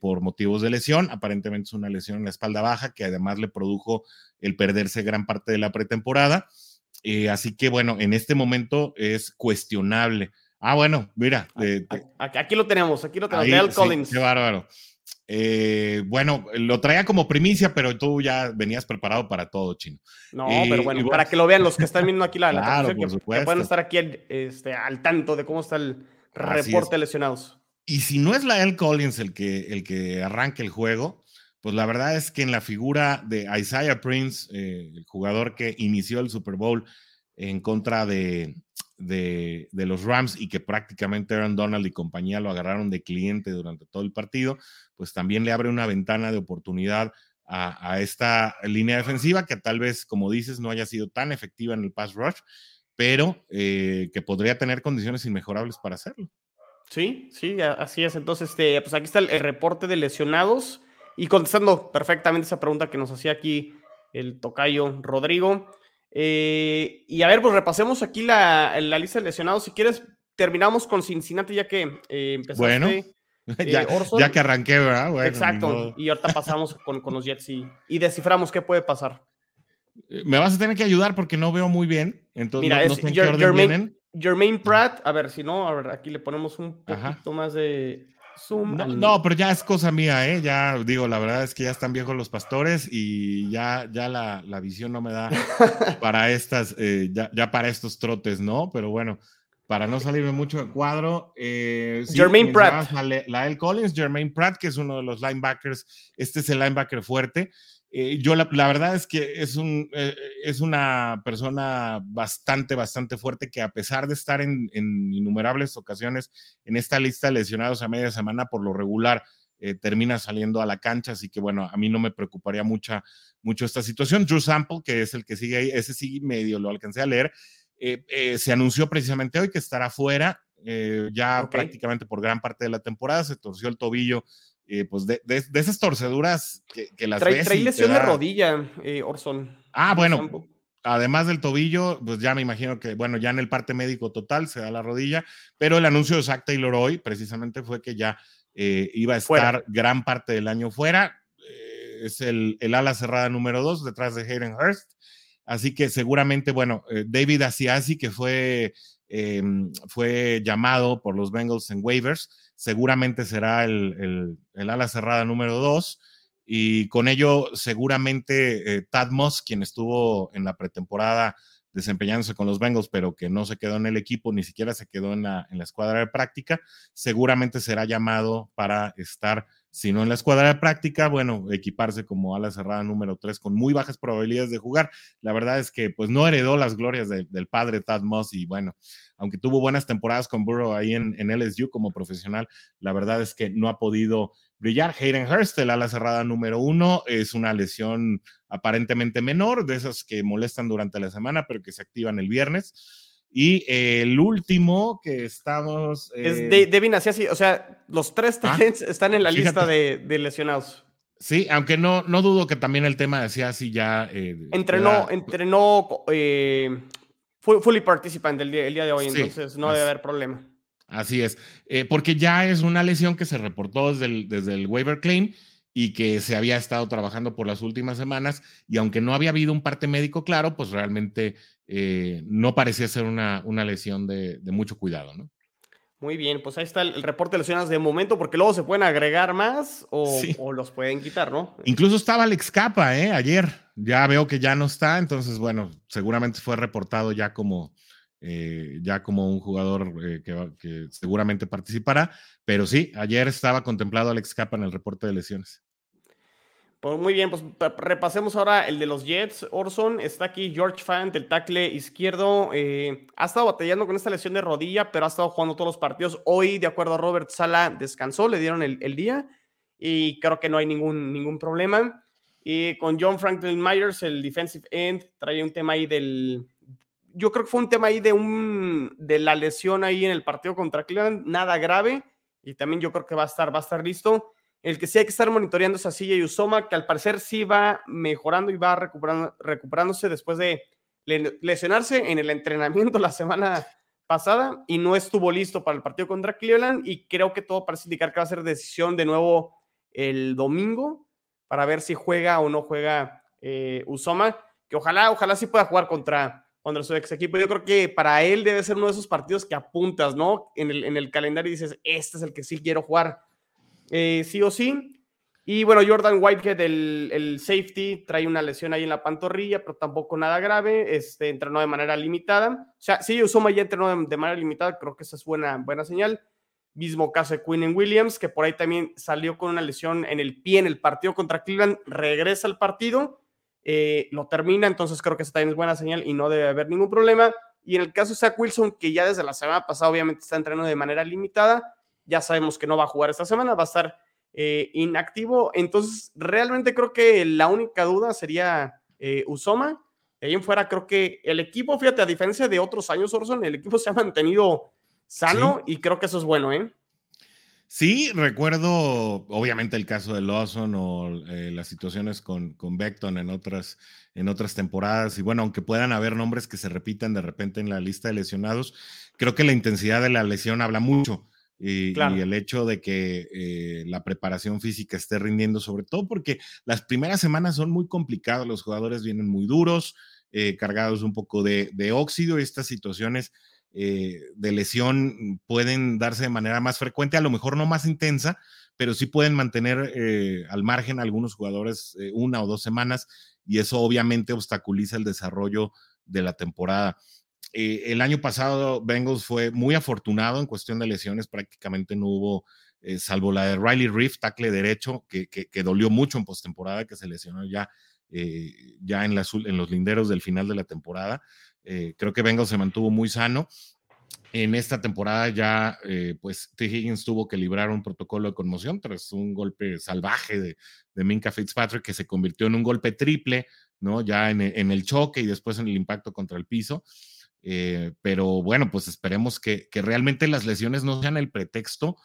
Speaker 2: Por motivos de lesión. Aparentemente es una lesión en la espalda baja que además le produjo el perderse gran parte de la pretemporada. Eh, así que bueno, en este momento es cuestionable. Ah, bueno, mira.
Speaker 1: aquí, lo tenemos, aquí lo tenemos. Collins.
Speaker 2: qué bárbaro. Eh, bueno, lo traía como primicia, pero tú ya venías preparado para todo, chino.
Speaker 1: No, pero bueno, para que lo vean los que están viendo aquí la, claro, que, puedan estar aquí este, al tanto de cómo está el reporte de lesionados.
Speaker 2: Y si no es la El Collins el que, el que arranque el juego, pues la verdad es que en la figura de Isaiah Prince, eh, el jugador que inició el Super Bowl en contra de, de, los Rams y que prácticamente Aaron Donald y compañía lo agarraron de cliente durante todo el partido, pues también le abre una ventana de oportunidad a, esta línea defensiva que tal vez, como dices, no haya sido tan efectiva en el pass rush. pero eh, que podría tener condiciones inmejorables para hacerlo.
Speaker 1: Sí, sí, así es. Entonces, este, pues aquí está el, reporte de lesionados y contestando perfectamente esa pregunta que nos hacía aquí el tocayo Rodrigo. Eh, y a ver, pues repasemos aquí la, la, lista de lesionados. Si quieres, terminamos con Cincinnati ya que eh, empezaste.
Speaker 2: Bueno, ya, ya, que arranqué, ¿verdad?
Speaker 1: Exacto. Y ahorita pasamos con, con los Jets y, y, desciframos qué puede pasar.
Speaker 2: Eh, me vas a tener que ayudar porque no veo muy bien. Entonces, Mira, no, es
Speaker 1: Jermaine, Jermaine, Pratt. A ver, si no, a ver, aquí le ponemos un poquito más de zoom.
Speaker 2: No, pero ya es cosa mía, ¿eh? Ya digo, la verdad es que ya están viejos los pastores y ya, ya la, la visión no me da para estas, eh, ya, ya para estos trotes, ¿no? Pero bueno, para no salirme mucho de cuadro. Eh,
Speaker 1: Jermaine Pratt.
Speaker 2: La, L. Collins, Jermaine Pratt, que es uno de los linebackers. Este es el linebacker fuerte. Eh, yo la, verdad es que es, un, eh, es una persona bastante, bastante fuerte que a pesar de estar en, innumerables ocasiones en esta lista de lesionados a media semana, por lo regular termina saliendo a la cancha. Así que bueno, a mí no me preocuparía mucha, mucho esta situación. Drew Sample, que es el que sigue ahí, ese sí medio lo alcancé a leer eh, eh, se anunció precisamente hoy que estará fuera eh, ya prácticamente por gran parte de la temporada. Se torció el tobillo, pues de, esas torceduras que, las
Speaker 1: trae, Trae lesión de rodilla, Orson.
Speaker 2: Ah, bueno. Además del tobillo, pues ya me imagino que, bueno, ya en el parte médico total se da la rodilla, pero el anuncio de Zach Taylor hoy precisamente fue que ya iba a estar gran parte del año fuera. es el, el, ala cerrada número dos detrás de Hayden Hurst. Así que seguramente, bueno, eh, David Asiasi, que fue, em, fue llamado por los Bengals en waivers, seguramente será el, ala cerrada número dos. Y con ello, seguramente eh, Tad Moss, quien estuvo en la pretemporada desempeñándose con los Bengals, pero que no se quedó en el equipo, ni siquiera se quedó en la, en la escuadra de práctica, seguramente será llamado para estar si no en la escuadra de práctica, bueno, equiparse como ala cerrada número 3 con muy bajas probabilidades de jugar. La verdad es que pues no heredó las glorias del padre Tad Moss y bueno, aunque tuvo buenas temporadas con Burrow ahí en, en, LSU como profesional, la verdad es que no ha podido brillar. Hayden Hurst, el ala cerrada número uno, es una lesión aparentemente menor, de esas que molestan durante la semana, pero que se activan el viernes. Y el último que estamos.
Speaker 1: Es eh, Devin así, o sea, los tres ah, están en la lista de, lesionados.
Speaker 2: Sí, aunque no, no dudo que también el tema de así ya.
Speaker 1: Eh, entrenó, entrenó eh, fully participant el día, el día de hoy, entonces no debe haber problema.
Speaker 2: Así es, eh, porque ya es una lesión que se reportó desde el, desde el waiver claim y que se había estado trabajando por las últimas semanas y aunque no había habido un parte médico claro, pues realmente eh, no parecía ser una, una lesión de, mucho cuidado, ¿no?
Speaker 1: Muy bien, pues ahí está el, reporte de lesiones de momento, porque luego se pueden agregar más o, los pueden quitar, ¿no?
Speaker 2: Incluso estaba Alex Capa, ¿eh? Ayer. Ya veo que ya no está, entonces, bueno, seguramente fue reportado ya como, eh, ya como un jugador eh, que, que, seguramente participará, pero sí, ayer estaba contemplado Alex Capa en el reporte de lesiones.
Speaker 1: Pues muy bien, pues repasemos ahora el de los Jets. Orson, está aquí George Fant, el tackle izquierdo. Eh, ha estado batallando con esta lesión de rodilla, pero ha estado jugando todos los partidos. Hoy, de acuerdo a Robert Sala, descansó, le dieron el, día y creo que no hay ningún, ningún problema. Y con John Franklin Myers, el defensive end, trae un tema ahí del. Yo creo que fue un tema ahí de, un, de la lesión ahí en el partido contra Cleveland, nada grave. Y también yo creo que va a estar, va a estar listo. El que sí hay que estar monitoreando es a y Usoma, que al parecer sí va mejorando y va recuperando, recuperándose después de lesionarse en el entrenamiento la semana pasada y no estuvo listo para el partido contra Cleveland y creo que todo parece indicar que va a ser decisión de nuevo el domingo para ver si juega o no juega eh, Usoma, que ojalá, ojalá sí pueda jugar contra, contra su ex equipo. Yo creo que para él debe ser uno de esos partidos que apuntas, ¿no? En el, en el calendario y dices, este es el que sí quiero jugar eh, sí o sí. Y bueno, Jordan Whitehead, el, safety, trae una lesión ahí en la pantorrilla, pero tampoco nada grave. Este, entrenó de manera limitada. O sea, sí, Usoma ya entrenó de, manera limitada, creo que esa es buena, buena señal. Mismo caso de Quinn Williams, que por ahí también salió con una lesión en el pie en el partido contra Cleveland, regresa al partido, eh, lo termina, entonces creo que esa también es buena señal y no debe haber ningún problema. Y en el caso de Zach Wilson, que ya desde la semana pasada obviamente está entrenando de manera limitada, ya sabemos que no va a jugar esta semana, va a estar eh, inactivo. Entonces, realmente creo que la única duda sería eh, Usoma. De ahí en fuera, creo que el equipo, fíjate, a diferencia de otros años, Orson, el equipo se ha mantenido sano y creo que eso es bueno, ¿eh?
Speaker 2: Sí, recuerdo obviamente el caso de Lawson o eh, las situaciones con, con Beckton en otras, en otras temporadas. Y bueno, aunque puedan haber nombres que se repitan de repente en la lista de lesionados, creo que la intensidad de la lesión habla mucho. Y, el hecho de que eh, la preparación física esté rindiendo, sobre todo porque las primeras semanas son muy complicadas, los jugadores vienen muy duros, eh, cargados un poco de, de óxido y estas situaciones eh, de lesión pueden darse de manera más frecuente, a lo mejor no más intensa, pero sí pueden mantener al margen algunos jugadores una o dos semanas y eso obviamente obstaculiza el desarrollo de la temporada. El año pasado Bengals fue muy afortunado en cuestión de lesiones, prácticamente no hubo, salvo la de Riley Reef, tackle derecho, que, que, dolió mucho en postemporada, que se lesionó ya, ya en, en los linderos del final de la temporada. Eh, creo que Bengals se mantuvo muy sano. En esta temporada ya, eh, pues, T. Higgins tuvo que librar un protocolo de conmoción tras un golpe salvaje de, de Minka Fitzpatrick que se convirtió en un golpe triple, ¿no? Ya en, el choque y después en el impacto contra el piso. Eh, pero bueno, pues esperemos que, realmente las lesiones no sean el pretexto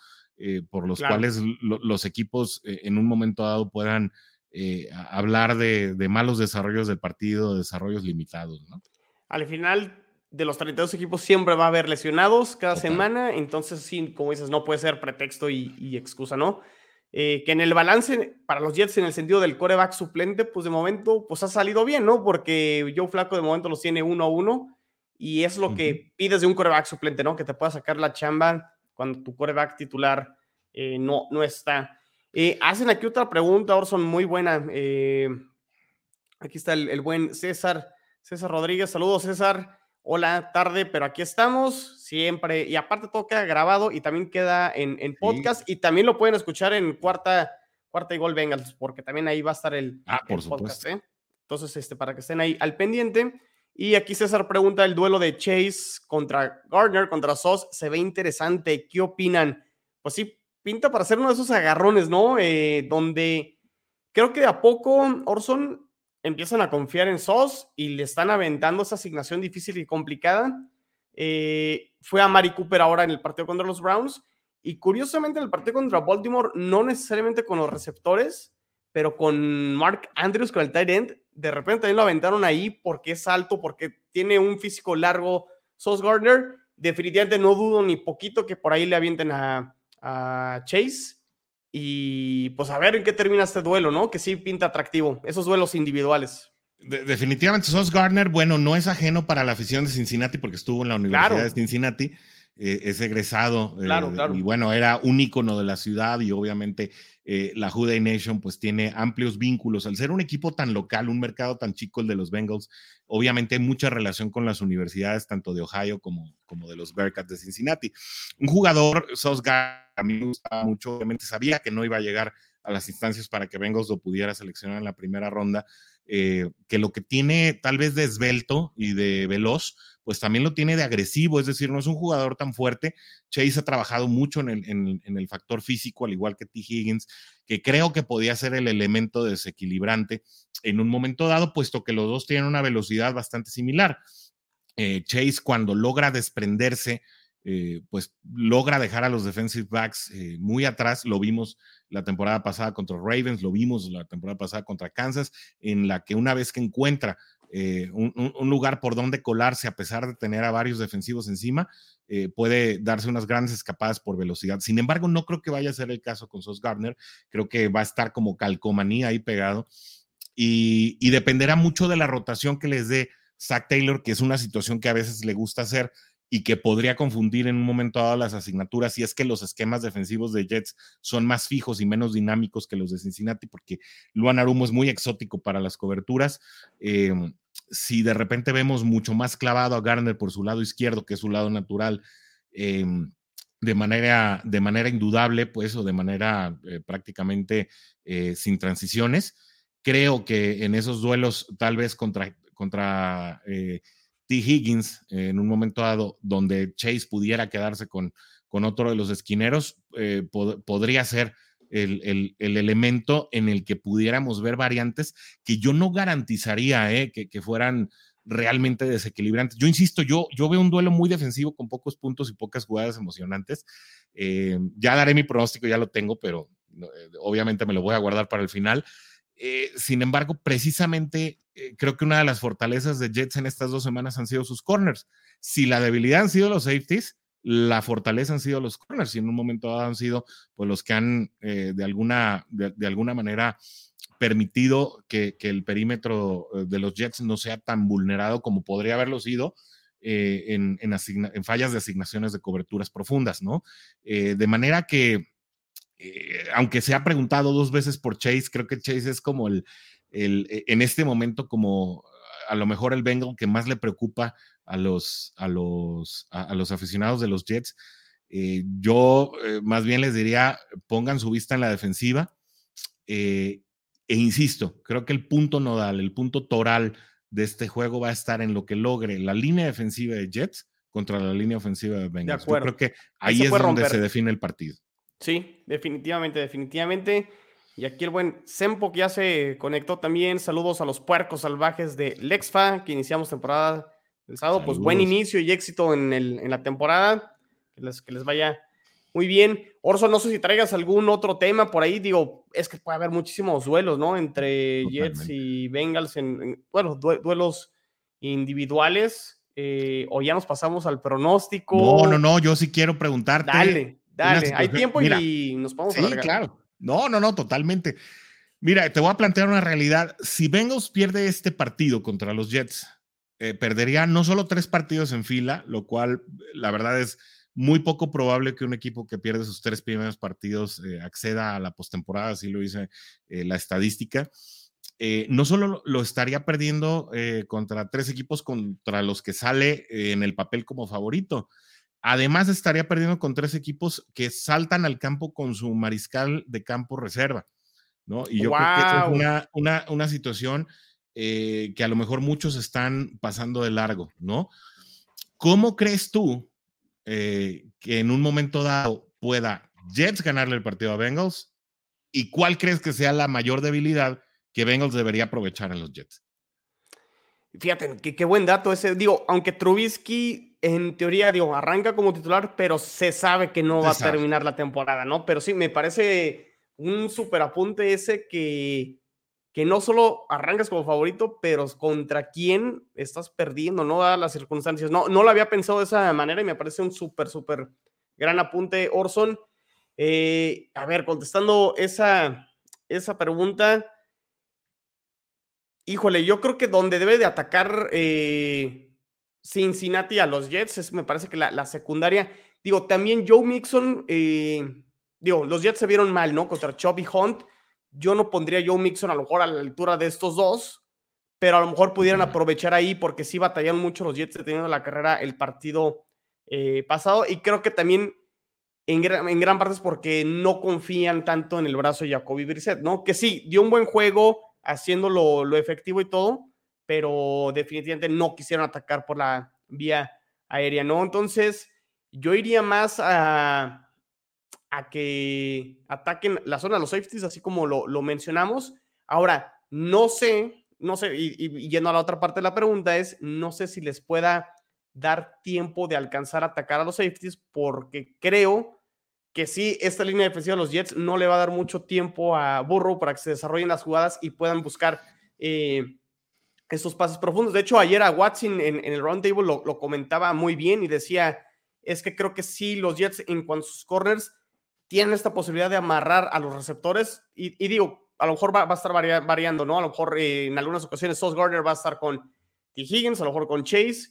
Speaker 2: por los cuales los equipos en un momento dado puedan hablar de, de, malos desarrollos del partido, desarrollos limitados, ¿no?
Speaker 1: al final de los 32 equipos siempre va a haber lesionados cada semana, entonces sí, como dices, no puede ser pretexto y, excusa, ¿no? Eh, que en el balance para los Jets en el sentido del coreback suplente, pues de momento pues ha salido bien, ¿no? Porque Joe Flaco de momento los tiene uno a uno y es lo que pides de un coreback suplente, ¿no? Que te pueda sacar la chamba cuando tu coreback titular eh, no, no está. Eh, hacen aquí otra pregunta, Orson, muy buena. aquí está el buen César. César Rodríguez, saludos César. Hola, tarde, pero aquí estamos siempre. Y aparte todo queda grabado y también queda en, podcast y también lo pueden escuchar en cuarta, cuarta y gol Bengals, porque también ahí va a estar el,
Speaker 2: ah, por podcast. ¿eh?
Speaker 1: Entonces, este, para que estén ahí al pendiente. Y aquí César pregunta el duelo de Chase contra Gardner, contra Sos, se ve interesante. ¿Qué opinan? Pues sí, pinta para ser uno de esos agarrones, ¿no? Eh, donde creo que a poco Orson empiezan a confiar en SOS y le están aventando esa asignación difícil y complicada. Eh, fue a Mari Cooper ahora en el partido contra los Browns y curiosamente en el partido contra Baltimore, no necesariamente con los receptores, pero con Mark Andrews, con el tight end, de repente también lo aventaron ahí porque es alto, porque tiene un físico largo Sos Gardner. Definitivamente no dudo ni poquito que por ahí le avienten a, a Chase. Y pues a ver en qué termina este duelo, ¿no? Que sí pinta atractivo, esos duelos individuales.
Speaker 2: definitivamente, Sos Gardner, bueno, no es ajeno para la afición de Cincinnati porque estuvo en la Universidad de Cincinnati. Eh, es egresado eh, claro, claro. y bueno, era un ícono de la ciudad y obviamente eh, la Juday Nation pues tiene amplios vínculos. Al ser un equipo tan local, un mercado tan chico el de los Bengals, obviamente hay mucha relación con las universidades tanto de Ohio como, como de los Bearcats de Cincinnati. Un jugador, Sos a mí me gustaba mucho, obviamente sabía que no iba a llegar a las instancias para que Bengals lo pudiera seleccionar en la primera ronda, que lo que tiene tal vez de esbelto y de veloz, pues también lo tiene de agresivo, es decir, no es un jugador tan fuerte. Chase ha trabajado mucho en el, factor físico, al igual que T. Higgins, que creo que podía ser el elemento desequilibrante en un momento dado, puesto que los dos tienen una velocidad bastante similar. Eh, Chase cuando logra desprenderse, eh, pues logra dejar a los defensive backs eh, muy atrás. Lo vimos la temporada pasada contra Ravens, lo vimos la temporada pasada contra Kansas, en la que una vez que encuentra eh, un, lugar por donde colarse a pesar de tener a varios defensivos encima, puede darse unas grandes escapadas por velocidad. Sin embargo, no creo que vaya a ser el caso con Sos Gardner, creo que va a estar como calcomanía ahí pegado y, y dependerá mucho de la rotación que les dé Zach Taylor, que es una situación que a veces le gusta hacer y que podría confundir en un momento dado las asignaturas si es que los esquemas defensivos de Jets son más fijos y menos dinámicos que los de Cincinnati, porque Luan Arumo es muy exótico para las coberturas. Em, si de repente vemos mucho más clavado a Garner por su lado izquierdo, que es su lado natural, em, de, manera, de manera indudable, pues, o de manera eh, prácticamente eh, sin transiciones, creo que en esos duelos, tal vez contra, contra eh, T. Higgins en un momento dado donde Chase pudiera quedarse con, con otro de los esquineros, eh, podría ser el, elemento en el que pudiéramos ver variantes que yo no garantizaría eh, que, fueran realmente desequilibrantes. Yo insisto, yo, yo veo un duelo muy defensivo con pocos puntos y pocas jugadas emocionantes. Eh, ya daré mi pronóstico, ya lo tengo, pero obviamente me lo voy a guardar para el final. Eh, sin embargo, precisamente creo que una de las fortalezas de Jets en estas dos semanas han sido sus corners. Si la debilidad han sido los safeties, la fortaleza han sido los corners y en un momento dado han sido pues los que han de, alguna, de alguna manera permitido que, el perímetro eh, de los Jets no sea tan vulnerado como podría haberlo sido eh, en, en, fallas de asignaciones de coberturas profundas, ¿no? Eh, de manera que, aunque se ha preguntado dos veces por Chase, creo que Chase es como el, el, en este momento como a lo mejor el Bengal que más le preocupa a los, a los, a, los aficionados de los Jets. yo más bien les diría, pongan su vista en la defensiva. Eh, e insisto, creo que el punto nodal, el punto toral de este juego va a estar en lo que logre la línea defensiva de Jets contra la línea ofensiva de Bengals. Yo creo que ahí, es donde se define el partido.
Speaker 1: Sí, definitivamente, definitivamente. Y aquí el buen Sempo que ya se conectó también. Saludos a los puercos salvajes de Lexfa, que iniciamos temporada el sábado. Pues buen inicio y éxito en, el, en la temporada. Que les, que les vaya muy bien. Orso, no sé si traigas algún otro tema por ahí. Digo, es que puede haber muchísimos duelos, ¿no? Entre Jets y Bengals, en, bueno, duelos individuales. Eh, o ya nos pasamos al pronóstico.
Speaker 2: No, no, no, yo sí quiero preguntarte.
Speaker 1: Dale, dale. Hay tiempo y nos vamos
Speaker 2: sí, claro. No, no, no, totalmente. Mira, te voy a plantear una realidad. Si Bengals pierde este partido contra los Jets, eh, perdería no solo tres partidos en fila, lo cual la verdad es muy poco probable que un equipo que pierde sus tres primeros partidos eh, acceda a la postemporada, así lo dice eh, la estadística. Eh, no solo lo estaría perdiendo contra tres equipos contra los que sale en el papel como favorito, además estaría perdiendo con tres equipos que saltan al campo con su mariscal de campo reserva, ¿no? Y yo creo que es una, una, una situación que a lo mejor muchos están pasando de largo, ¿no? ¿Cómo crees tú eh, que en un momento dado pueda Jets ganarle el partido a Bengals? ¿Y cuál crees que sea la mayor debilidad que Bengals debería aprovechar en los Jets?
Speaker 1: Fíjate, qué buen dato ese. Digo, aunque Trubisky en teoría, digo, arranca como titular, pero se sabe que no va a terminar la temporada, ¿no? Pero sí, me parece un super apunte ese que que no solo arrancas como favorito, pero contra quién estás perdiendo, ¿no? Dadas las circunstancias. No, no lo había pensado de esa manera y me parece un súper, súper gran apunte, Orson. Eh, a ver, contestando esa, esa pregunta, híjole, yo creo que donde debe de atacar eh, Cincinnati a los Jets es, me parece que la, secundaria, digo, también Joe Mixon, eh, digo, los Jets se vieron mal, ¿no? Contra Chubby Hunt yo no pondría Joe Mixon a lo mejor a la altura de estos dos, pero a lo mejor pudieran aprovechar ahí porque sí batallaron mucho los Jets teniendo la carrera el partido eh, pasado y creo que también en gran, parte es porque no confían tanto en el brazo de Jacoby Brissett, ¿no? Que sí, dio un buen juego haciendo lo, lo efectivo y todo, pero definitivamente no quisieron atacar por la vía aérea, ¿no? Entonces, yo iría más a, a que ataquen la zona de los safeties, así como lo, mencionamos. Ahora, no sé, no sé, y, yendo a la otra parte de la pregunta es, no sé si les pueda dar tiempo de alcanzar a atacar a los safeties, porque creo que sí, esta línea defensiva de los Jets no le va a dar mucho tiempo a Burrow para que se desarrollen las jugadas y puedan buscar eh, esos pases profundos. De hecho, ayer a Watson en, el roundtable lo, lo comentaba muy bien y decía, es que creo que sí, los Jets en cuanto a sus corners tienen esta posibilidad de amarrar a los receptores y, digo, a lo mejor va, a estar variando, ¿no? A lo mejor eh, en algunas ocasiones Sauce Gardner va a estar con T. Higgins, a lo mejor con Chase,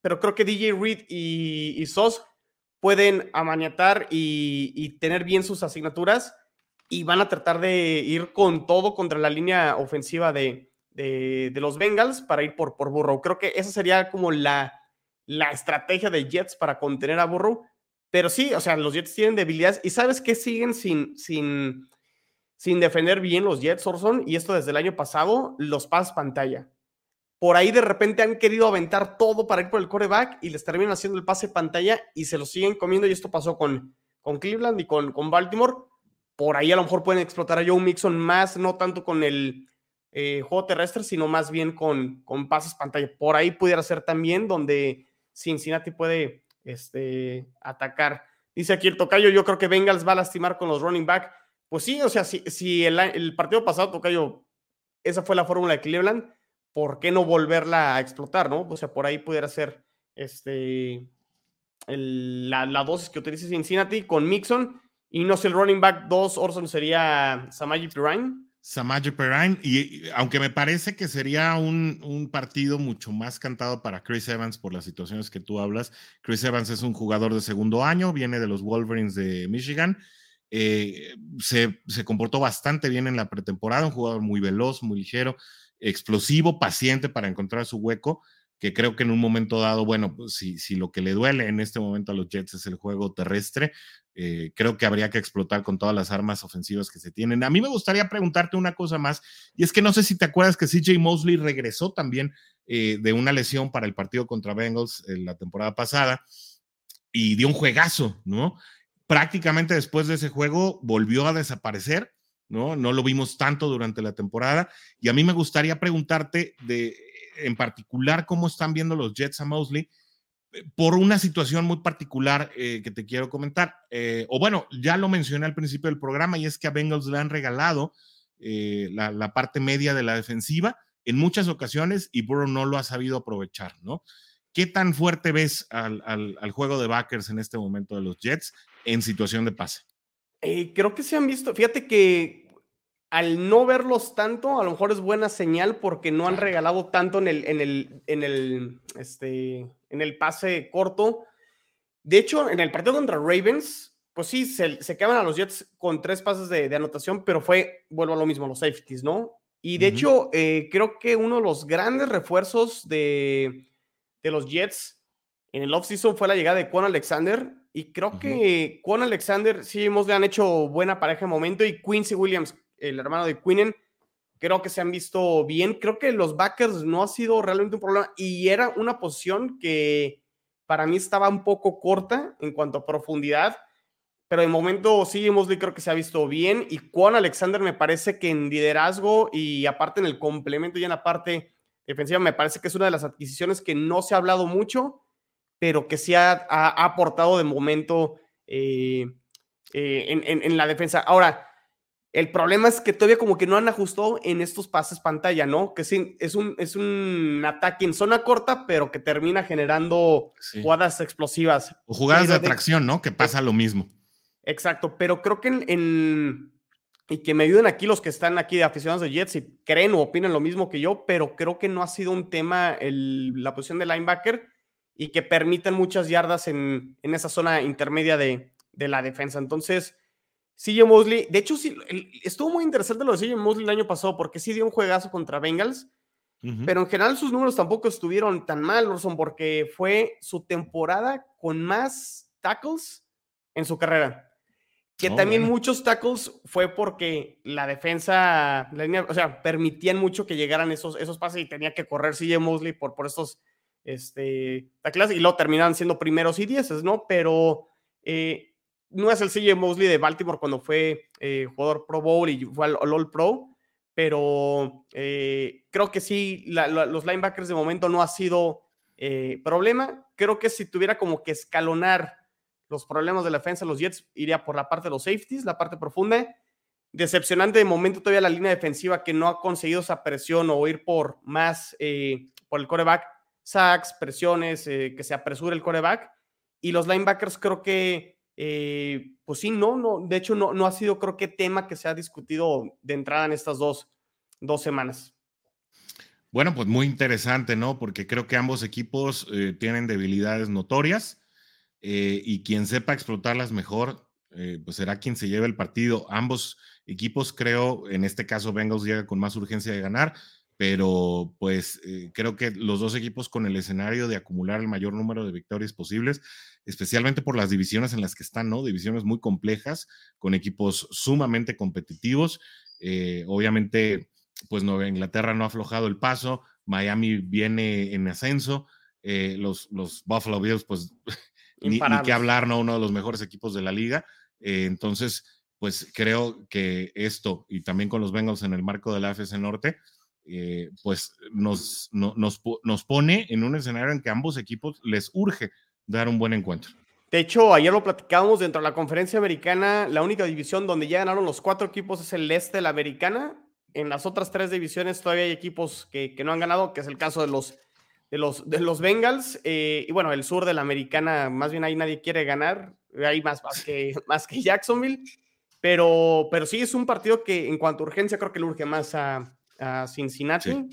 Speaker 1: pero creo que DJ Reed y, y Sauce pueden amaniatar y, tener bien sus asignaturas y van a tratar de ir con todo contra la línea ofensiva de, los Bengals para ir por, por Burrow. Creo que esa sería como la, la estrategia de Jets para contener a Burrow pero sí, o sea, los Jets tienen debilidades y sabes que siguen sin, sin, sin defender bien los Jets, Orson, y esto desde el año pasado, los pases pantalla. Por ahí de repente han querido aventar todo para ir por el coreback y les terminan haciendo el pase pantalla y se lo siguen comiendo. Y esto pasó con, con Cleveland y con, con Baltimore. Por ahí a lo mejor pueden explotar a Joe Mixon más, no tanto con el eh, juego terrestre, sino más bien con, con pases pantalla. Por ahí pudiera ser también donde Cincinnati puede este, atacar. Dice aquí el tocayo, yo creo que Bengals va a lastimar con los running back. Pues sí, o sea, si, si el, el partido pasado, tocayo, esa fue la fórmula de Cleveland, ¿por qué no volverla a explotar, no? O sea, por ahí pudiera ser este, la, la, dosis que utilice Cincinnati con Mixon. Y no sé, el running back 2, Orson sería Samaji Pirine.
Speaker 2: Samaji Perrine, y, aunque me parece que sería un, un, partido mucho más cantado para Chris Evans por las situaciones que tú hablas. Chris Evans es un jugador de segundo año, viene de los Wolverines de Michigan. Eh, se, se, comportó bastante bien en la pretemporada, un jugador muy veloz, muy ligero, explosivo, paciente para encontrar su hueco que creo que en un momento dado, bueno, pues si, si lo que le duele en este momento a los Jets es el juego terrestre, eh, creo que habría que explotar con todas las armas ofensivas que se tienen. A mí me gustaría preguntarte una cosa más, y es que no sé si te acuerdas que CJ Mosley regresó también eh, de una lesión para el partido contra Bengals en la temporada pasada y dio un juegazo, ¿no? Prácticamente después de ese juego volvió a desaparecer, ¿no? No lo vimos tanto durante la temporada, y a mí me gustaría preguntarte de en particular cómo están viendo los Jets a Mosley eh, por una situación muy particular eh, que te quiero comentar. Eh, o bueno, ya lo mencioné al principio del programa y es que a Bengals le han regalado la, parte media de la defensiva en muchas ocasiones y Burrow no lo ha sabido aprovechar, ¿no? ¿Qué tan fuerte ves al, al, juego de backers en este momento de los Jets en situación de pase?
Speaker 1: Creo que se han visto, fíjate que al no verlos tanto, a lo mejor es buena señal porque no han regalado tanto en el, en el, en el, este, en el pase corto. De hecho, en el partido contra Ravens, pues sí, se, se quedaban a los Jets con tres pases de, de, anotación, pero fue, vuelvo a lo mismo, los safeties, ¿no? Y de uh -huh. hecho, eh, creo que uno de los grandes refuerzos de, de los Jets en el offseason fue la llegada de Quan Alexander. Y creo uh -huh. que Quan Alexander, sí, hemos le han hecho buena pareja de momento. Y Quincy Williams, el hermano de Quinnen, creo que se han visto bien. Creo que los backers no ha sido realmente un problema y era una posición que para mí estaba un poco corta en cuanto a profundidad, pero de momento sí, Mosley creo que se ha visto bien y Juan Alexander me parece que en liderazgo y aparte en el complemento y en la parte defensiva me parece que es una de las adquisiciones que no se ha hablado mucho, pero que sí ha, aportado de momento eh, eh, en la defensa. Ahora, el problema es que todavía como que no han ajustado en estos pases pantalla, ¿no? Que sí, es un, es un ataque en zona corta, pero que termina generando sí. jugadas explosivas.
Speaker 2: O jugadas de atracción, ¿no? Que pasa lo mismo.
Speaker 1: Exacto, pero creo que en, en, y que me ayuden aquí los que están aquí de aficionados de Jets y creen o opinan lo mismo que yo, pero creo que no ha sido un tema el, la posición de linebacker y que permiten muchas yardas en, en esa zona intermedia de, de la defensa. Entonces, CJ Mosley, de hecho, sí, estuvo muy interesante lo de CJ Mosley el año pasado porque sí dio un juegazo contra Bengals, uh -huh. pero en general sus números tampoco estuvieron tan mal, Orson, porque fue su temporada con más tackles en su carrera. Que oh, también bueno. muchos tackles fue porque la defensa, la línea, o sea, permitían mucho que llegaran esos, esos pases y tenía que correr CJ Mosley por, por estos este, tackles y luego terminaban siendo primeros y dieces, ¿no? Pero eh, no es el CJ Mosley de Baltimore cuando fue eh, jugador Pro Bowl y fue al, al All Pro, pero eh, creo que sí, los linebackers de momento no ha sido eh, problema. Creo que si tuviera como que escalonar los problemas de la defensa, los Jets iría por la parte de los safeties, la parte profunda. Decepcionante de momento todavía la línea defensiva que no ha conseguido esa presión o ir por más eh, por el coreback, sacks, presiones, que se apresure el coreback. Y los linebackers creo que eh, pues sí, no, no, de hecho no, no ha sido creo que tema que se ha discutido de entrada en estas dos, dos semanas.
Speaker 2: Bueno, pues muy interesante, ¿no? Porque creo que ambos equipos eh, tienen debilidades notorias eh, y quien sepa explotarlas mejor, pues será quien se lleve el partido. Ambos equipos, creo, en este caso Bengals llega con más urgencia de ganar, pero pues eh, creo que los dos equipos con el escenario de acumular el mayor número de victorias posibles, especialmente por las divisiones en las que están, ¿no? Divisiones muy complejas, con equipos sumamente competitivos. Eh, obviamente, pues Nueva Inglaterra no ha aflojado el paso, Miami viene en ascenso, eh, los, los, Buffalo Bills, pues ni, ni, qué hablar, ¿no? Uno de los mejores equipos de la liga. Entonces, pues creo que esto, y también con los Bengals en el marco de la AFC Norte, eh, pues nos, nos, nos pone en un escenario en que ambos equipos les urge dar un buen encuentro.
Speaker 1: De hecho, ayer lo platicábamos dentro de la conferencia americana, la única división donde ya ganaron los cuatro equipos es el este de la americana. En las otras tres divisiones todavía hay equipos que, que no han ganado, que es el caso de los, de los, de los Bengals. Eh, y bueno, el sur de la americana, más bien ahí nadie quiere ganar, hay más, más, que, más que Jacksonville. Pero, pero sí es un partido que en cuanto a urgencia creo que le urge más a, a Cincinnati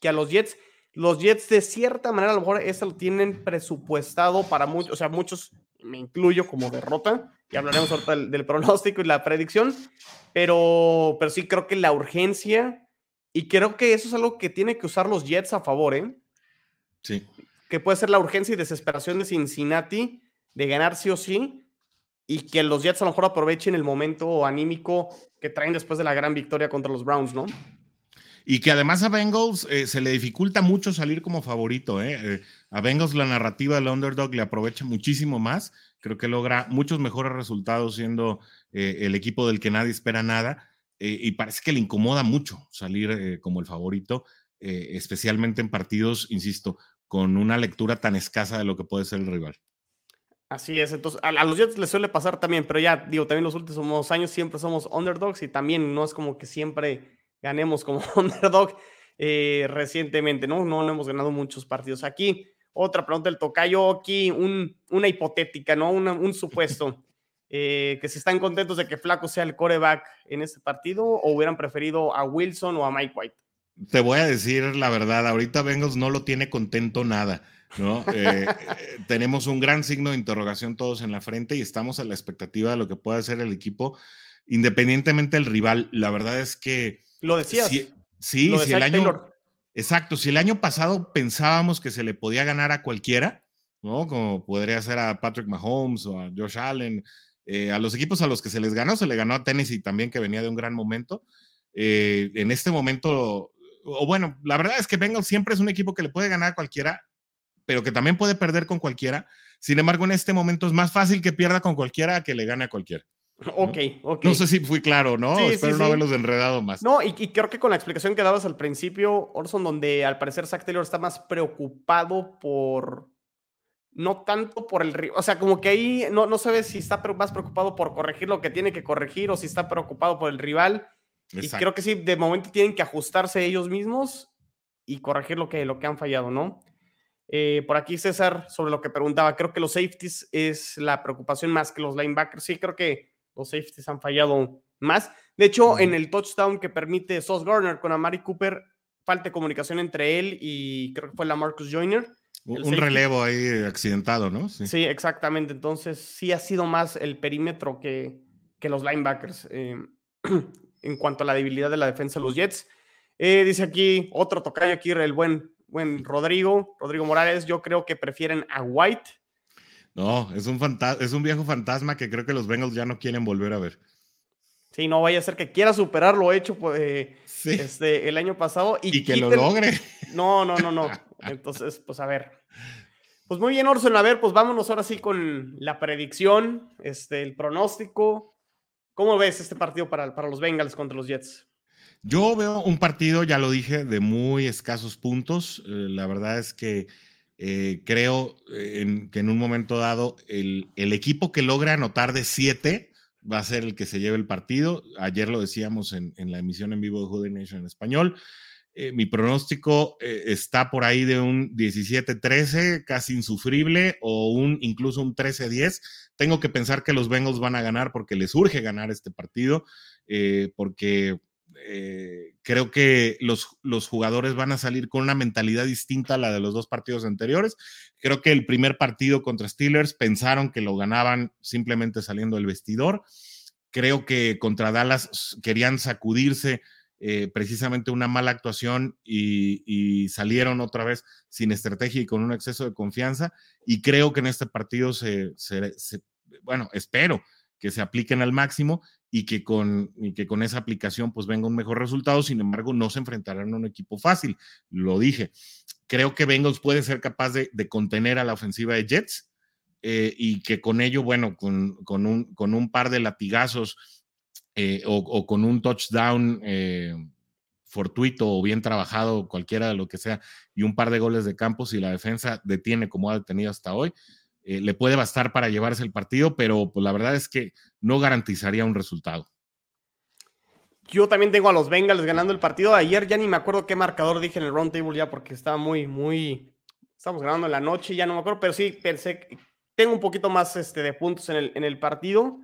Speaker 1: que a los Jets. Los Jets de cierta manera a lo mejor eso lo tienen presupuestado para muchos, o sea, muchos, me incluyo como derrota, y hablaremos ahorita del, pronóstico y la predicción, pero, pero sí creo que la urgencia, y creo que eso es algo que tiene que usar los Jets a favor, ¿eh?
Speaker 2: Sí.
Speaker 1: Que puede ser la urgencia y desesperación de Cincinnati de ganar sí o sí, y que los Jets a lo mejor aprovechen el momento anímico que traen después de la gran victoria contra los Browns, ¿no?
Speaker 2: Y que además a Bengals eh, se le dificulta mucho salir como favorito. ¿eh? ¿eh? a Bengals la narrativa del underdog le aprovecha muchísimo más. Creo que logra muchos mejores resultados siendo el equipo del que nadie espera nada. y parece que le incomoda mucho salir como el favorito, especialmente en partidos, insisto, con una lectura tan escasa de lo que puede ser el rival.
Speaker 1: Así es, entonces a, a los Jets les suele pasar también, pero ya digo, también los últimos años siempre somos underdogs y también no es como que siempre ganemos como underdog eh, recientemente, ¿no? ¿no? hemos ganado muchos partidos aquí. Otra pregunta del tocayo aquí, un, una hipotética, ¿no? un supuesto. Eh, que si están contentos de que Flaco sea el coreback en este partido o hubieran preferido a Wilson o a Mike White.
Speaker 2: Te voy a decir la verdad, ahorita Bengals no lo tiene contento nada, ¿no? Eh, tenemos un gran signo de interrogación todos en la frente y estamos a la expectativa de lo que pueda hacer el equipo, independientemente del rival. La verdad es que
Speaker 1: lo decías.
Speaker 2: Sí, sí si el año. Exacto, si el año pasado pensábamos que se le podía ganar a cualquiera, ¿no? Como podría ser a Patrick Mahomes o a Josh Allen, eh, a los equipos a los que se les ganó, se le ganó a Tennessee también, que venía de un gran momento. Eh, en este momento, o bueno, la verdad es que Bengals siempre es un equipo que le puede ganar a cualquiera, pero que también puede perder con cualquiera. Sin embargo, en este momento es más fácil que pierda con cualquiera que le gane a cualquiera.
Speaker 1: Ok, ok.
Speaker 2: No sé si fui claro, ¿no? Espero no haberlos enredado más.
Speaker 1: No, y, creo que con la explicación que dabas al principio, Orson, donde al parecer Zach Taylor está más preocupado por. No tanto por el. O sea, como que ahí no, no sabes si está más preocupado por corregir lo que tiene que corregir o si está preocupado por el rival. Y creo que sí, de momento tienen que ajustarse ellos mismos y corregir lo que, lo que han fallado, ¿no? Eh, por aquí César, sobre lo que preguntaba, creo que los safeties es la preocupación más que los linebackers. Sí, creo que los safeties han fallado más. De hecho, en el touchdown que permite Sauce Garner con Amari Cooper, falta comunicación entre él y creo que fue la Marcus Joyner.
Speaker 2: Un relevo ahí accidentado, ¿no?
Speaker 1: Sí. exactamente. Entonces, sí ha sido más el perímetro que, que los linebackers eh, en cuanto a la debilidad de la defensa de los Jets. Eh, dice aquí otro tocayo aquí, el buen, buen Rodrigo, Rodrigo Morales. Yo creo que prefieren a White
Speaker 2: no, es un, es un viejo fantasma que creo que los Bengals ya no quieren volver a ver.
Speaker 1: Sí, no vaya a ser que quiera superar lo hecho pues, eh, este, el año pasado.
Speaker 2: Y, que lo logre.
Speaker 1: No, no, no, no. Entonces, pues a ver. Pues muy bien, Orson. A ver, pues vámonos ahora sí con la predicción, este, el pronóstico. ¿Cómo ves este partido para, para los Bengals contra los Jets?
Speaker 2: Yo veo un partido, ya lo dije, de muy escasos puntos. Eh, la verdad es que eh, creo eh, que en un momento dado el, equipo que logra anotar de siete va a ser el que se lleve el partido. Ayer lo decíamos en, la emisión en vivo de Hoodie Nation en español. Eh, mi pronóstico está por ahí de un 17-13, casi insufrible, o un incluso un 13-10. Tengo que pensar que los Bengals van a ganar porque les urge ganar este partido, porque eh, creo que los, los jugadores van a salir con una mentalidad distinta a la de los dos partidos anteriores. Creo que el primer partido contra Steelers pensaron que lo ganaban simplemente saliendo del vestidor. Creo que contra Dallas querían sacudirse eh, precisamente una mala actuación y, salieron otra vez sin estrategia y con un exceso de confianza. Y creo que en este partido se bueno, espero que se apliquen al máximo y que con, que con esa aplicación pues venga un mejor resultado. Sin embargo, no se enfrentarán a un equipo fácil, lo dije. Creo que Bengals puede ser capaz de, contener a la ofensiva de Jets eh, y que con ello, bueno, con, un, con un par de latigazos eh, o, con un touchdown eh, fortuito o bien trabajado, cualquiera de lo que sea, y un par de goles de campo, si la defensa detiene como ha detenido hasta hoy, eh, le puede bastar para llevarse el partido, pero pues la verdad es que no garantizaría un resultado.
Speaker 1: Yo también tengo a los Bengals ganando el partido. Ayer ya ni me acuerdo qué marcador dije en el round table ya porque estaba muy, muy... Estamos grabando en la noche, ya no me acuerdo, pero sí pensé, tengo un poquito más este, de puntos en el, en el partido.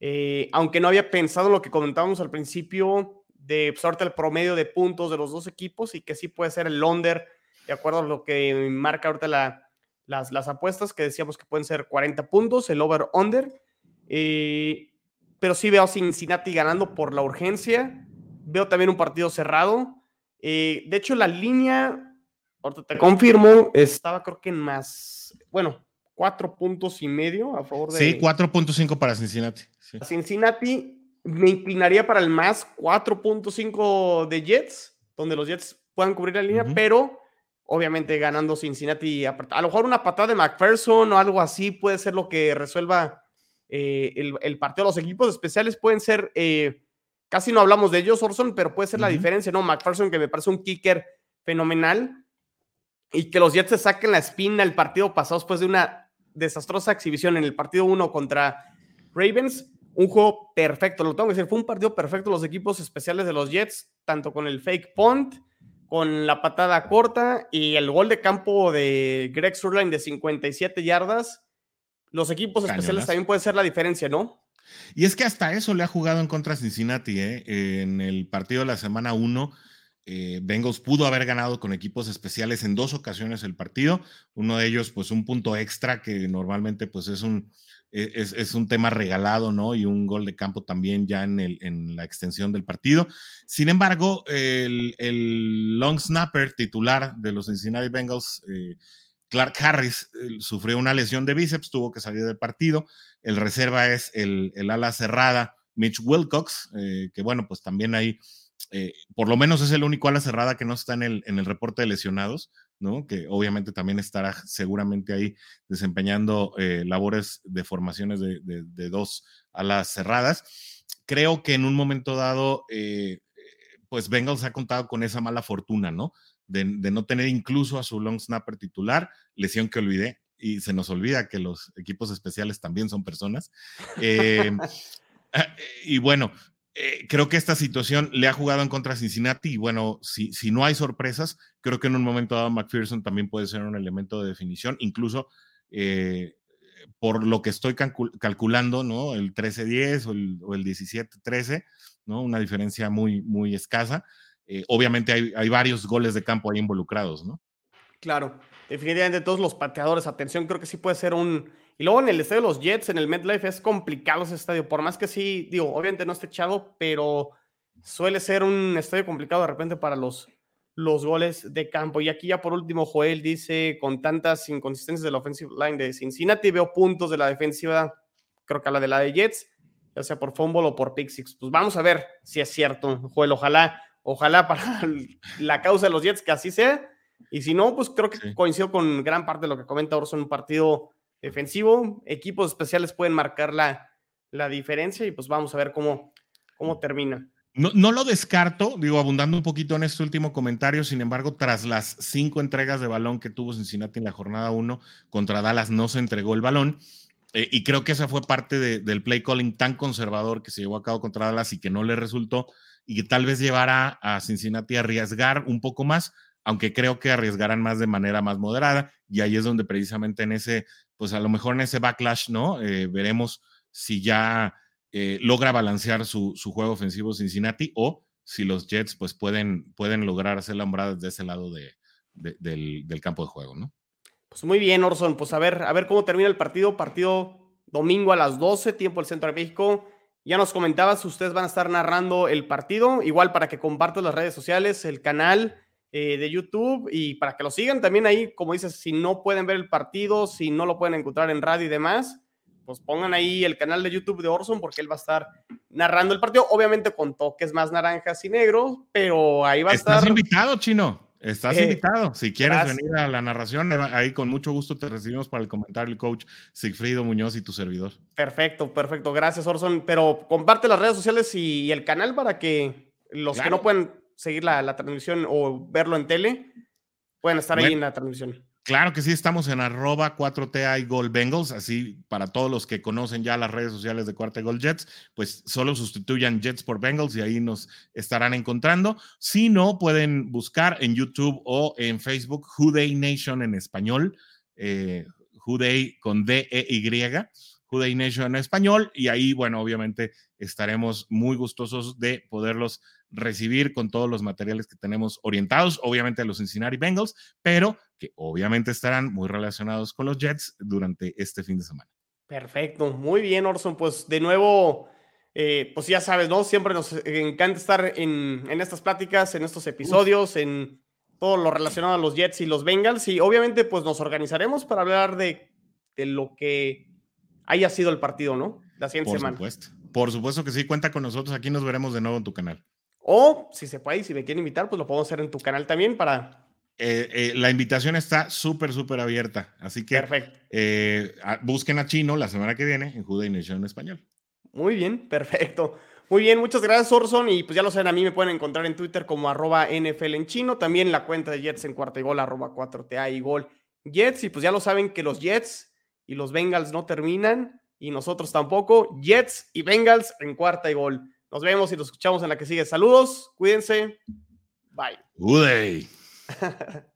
Speaker 1: Eh, aunque no había pensado en lo que comentábamos al principio de suerte el promedio de puntos de los dos equipos y que sí puede ser el under, de acuerdo a lo que marca ahorita la, las, las apuestas, que decíamos que pueden ser 40 puntos, el over-under. Eh, pero sí veo a Cincinnati ganando por la urgencia. Veo también un partido cerrado. Eh, de hecho, la línea, ahorita te confirmo, estaba creo que en más, bueno, cuatro puntos y medio a favor de.
Speaker 2: Sí, 4.5 para Cincinnati.
Speaker 1: Cincinnati me inclinaría para el más 4.5 de Jets, donde los Jets puedan cubrir la línea, pero obviamente ganando Cincinnati. A, lo mejor una patada de McPherson o algo así puede ser lo que resuelva eh, el, el, partido. Los equipos especiales pueden ser, eh, casi no hablamos de ellos, Orson, pero puede ser uh -huh. la diferencia, ¿no? McPherson, que me parece un kicker fenomenal, y que los Jets se saquen la espina el partido pasado después de una desastrosa exhibición en el partido 1 contra Ravens. Un juego perfecto, lo tengo que decir, fue un partido perfecto los equipos especiales de los Jets, tanto con el fake punt, con la patada corta y el gol de campo de Greg Surline de 57 yardas. Los equipos Cañonas. especiales también pueden ser la diferencia, ¿no?
Speaker 2: Y es que hasta eso le ha jugado en contra Cincinnati, ¿eh? En el partido de la semana 1, eh, Bengals pudo haber ganado con equipos especiales en dos ocasiones el partido. Uno de ellos, pues un punto extra que normalmente pues es un, es, es, un tema regalado, ¿no? Y un gol de campo también ya en, el, en la extensión del partido. Sin embargo, el, el long snapper titular de los Cincinnati Bengals, eh, Clark Harris, eh, sufrió una lesión de bíceps, tuvo que salir del partido. El reserva es el, el ala cerrada Mitch Wilcox, eh, que bueno, pues también eh, por lo menos es el único ala cerrada que no está en el, en el reporte de lesionados, ¿no? Que obviamente también estará seguramente ahí desempeñando eh, labores de formaciones de, de, de, dos alas cerradas. Creo que en un momento dado, eh, pues Bengals ha contado con esa mala fortuna, ¿no? De, de, no tener incluso a su long snapper titular, lesión que olvidé, y se nos olvida que los equipos especiales también son personas. y bueno, eh, creo que esta situación le ha jugado en contra a Cincinnati y bueno, si, no hay sorpresas, creo que en un momento dado McPherson también puede ser un elemento de definición, incluso eh, por lo que estoy calcul calculando, ¿no? El 13-10 o el, o el 17-13, ¿no? Una diferencia muy, escasa. Eh, obviamente hay, varios goles de campo ahí involucrados, ¿no?
Speaker 1: Claro, definitivamente todos los pateadores, atención, creo que sí puede ser un y luego en el estadio de los Jets, en el MetLife, es complicado ese estadio. Por más que sí, digo, obviamente no esté echado, pero suele ser un estadio complicado de repente para los, los goles de campo. Y aquí ya por último, Joel dice, con tantas inconsistencias de la offensive line de Cincinnati, veo puntos de la defensiva, creo que a la de la de Jets, ya sea por fumble o por pick six. Pues vamos a ver si es cierto, Joel. Ojalá, ojalá para la causa de los Jets que así sea. Y si no, pues creo que sí. coincido con gran parte de lo que comenta Orson, un partido defensivo. Equipos especiales pueden marcar la, la diferencia y pues vamos a ver cómo, cómo termina.
Speaker 2: No, no, lo descarto, digo, abundando un poquito en este último comentario, sin embargo, tras las cinco entregas de balón que tuvo Cincinnati en la jornada 1 contra Dallas, no se entregó el balón. Eh, y creo que esa fue parte de, del play calling tan conservador que se llevó a cabo contra Dallas y que no le resultó y que tal vez llevara a Cincinnati a arriesgar un poco más, aunque creo que arriesgarán más de manera más moderada. Y ahí es donde precisamente en ese pues a lo mejor en ese backlash, ¿no? Eh, veremos si ya eh, logra balancear su, su, juego ofensivo Cincinnati o si los Jets pues pueden, pueden lograr hacer la hombrada desde ese lado de, de, del, campo de juego, ¿no?
Speaker 1: Pues muy bien, Orson, pues a ver, a ver cómo termina el partido, partido domingo a las 12, tiempo del Centro de México. Ya nos comentabas, ustedes van a estar narrando el partido, igual para que compartan las redes sociales, el canal, eh, de YouTube y para que lo sigan también ahí, como dices, si no pueden ver el partido, si no lo pueden encontrar en radio y demás, pues pongan ahí el canal de YouTube de Orson porque él va a estar narrando el partido, obviamente con toques más naranjas y negros, pero ahí va a estar.
Speaker 2: Estás invitado, Chino. Estás eh, invitado. Si quieres gracias. venir a la narración, ahí con mucho gusto te recibimos para el comentario el coach Sigfrido Muñoz y tu servidor.
Speaker 1: Perfecto, perfecto. Gracias, Orson. Pero comparte las redes sociales y, y el canal para que los claro. que no pueden seguir la, la transmisión o verlo en tele, pueden estar ahí en la transmisión.
Speaker 2: Claro que sí, estamos en arroba 4TA y Gol Bengals, así para todos los que conocen ya las redes sociales de Cuarta y Gol Jets, pues solo sustituyan Jets por Bengals y ahí nos estarán encontrando. Si no, pueden buscar en YouTube o en Facebook Day Nation en español, eh, Day con D-E-Y, Day Nation en español, y ahí, bueno, obviamente estaremos muy gustosos de poderlos recibir con todos los materiales que tenemos orientados, obviamente a los Cincinnati Bengals, pero que obviamente estarán muy relacionados con los Jets durante este fin de semana.
Speaker 1: Perfecto, muy bien, Orson. Pues de nuevo, eh, pues ya sabes, ¿no? Siempre nos encanta estar en, en estas pláticas, en estos episodios, en todo lo relacionado a los Jets y los Bengals. Y obviamente, pues nos organizaremos para hablar de, de lo que haya sido el partido, ¿no? La siguiente
Speaker 2: Por
Speaker 1: semana.
Speaker 2: supuesto. Por supuesto que sí, cuenta con nosotros. Aquí nos veremos de nuevo en tu canal.
Speaker 1: O si se puede y si me quieren invitar, pues lo podemos hacer en tu canal también para.
Speaker 2: Eh, eh, la invitación está súper, súper abierta. Así que
Speaker 1: Perfecto.
Speaker 2: eh, busquen a Chino la semana que viene en Juday Nation en español.
Speaker 1: Muy bien, perfecto. Muy bien, muchas gracias, Orson. Y pues ya lo saben, a mí me pueden encontrar en Twitter como arroba NFL en chino. También la cuenta de Jets en cuarta y gol, arroba 4TA y gol Jets. Y pues ya lo saben que los Jets y los Bengals no terminan y nosotros tampoco. Jets y Bengals en cuarta y gol. Nos vemos y nos escuchamos en la que sigue. Saludos, cuídense. Bye.
Speaker 2: Juday.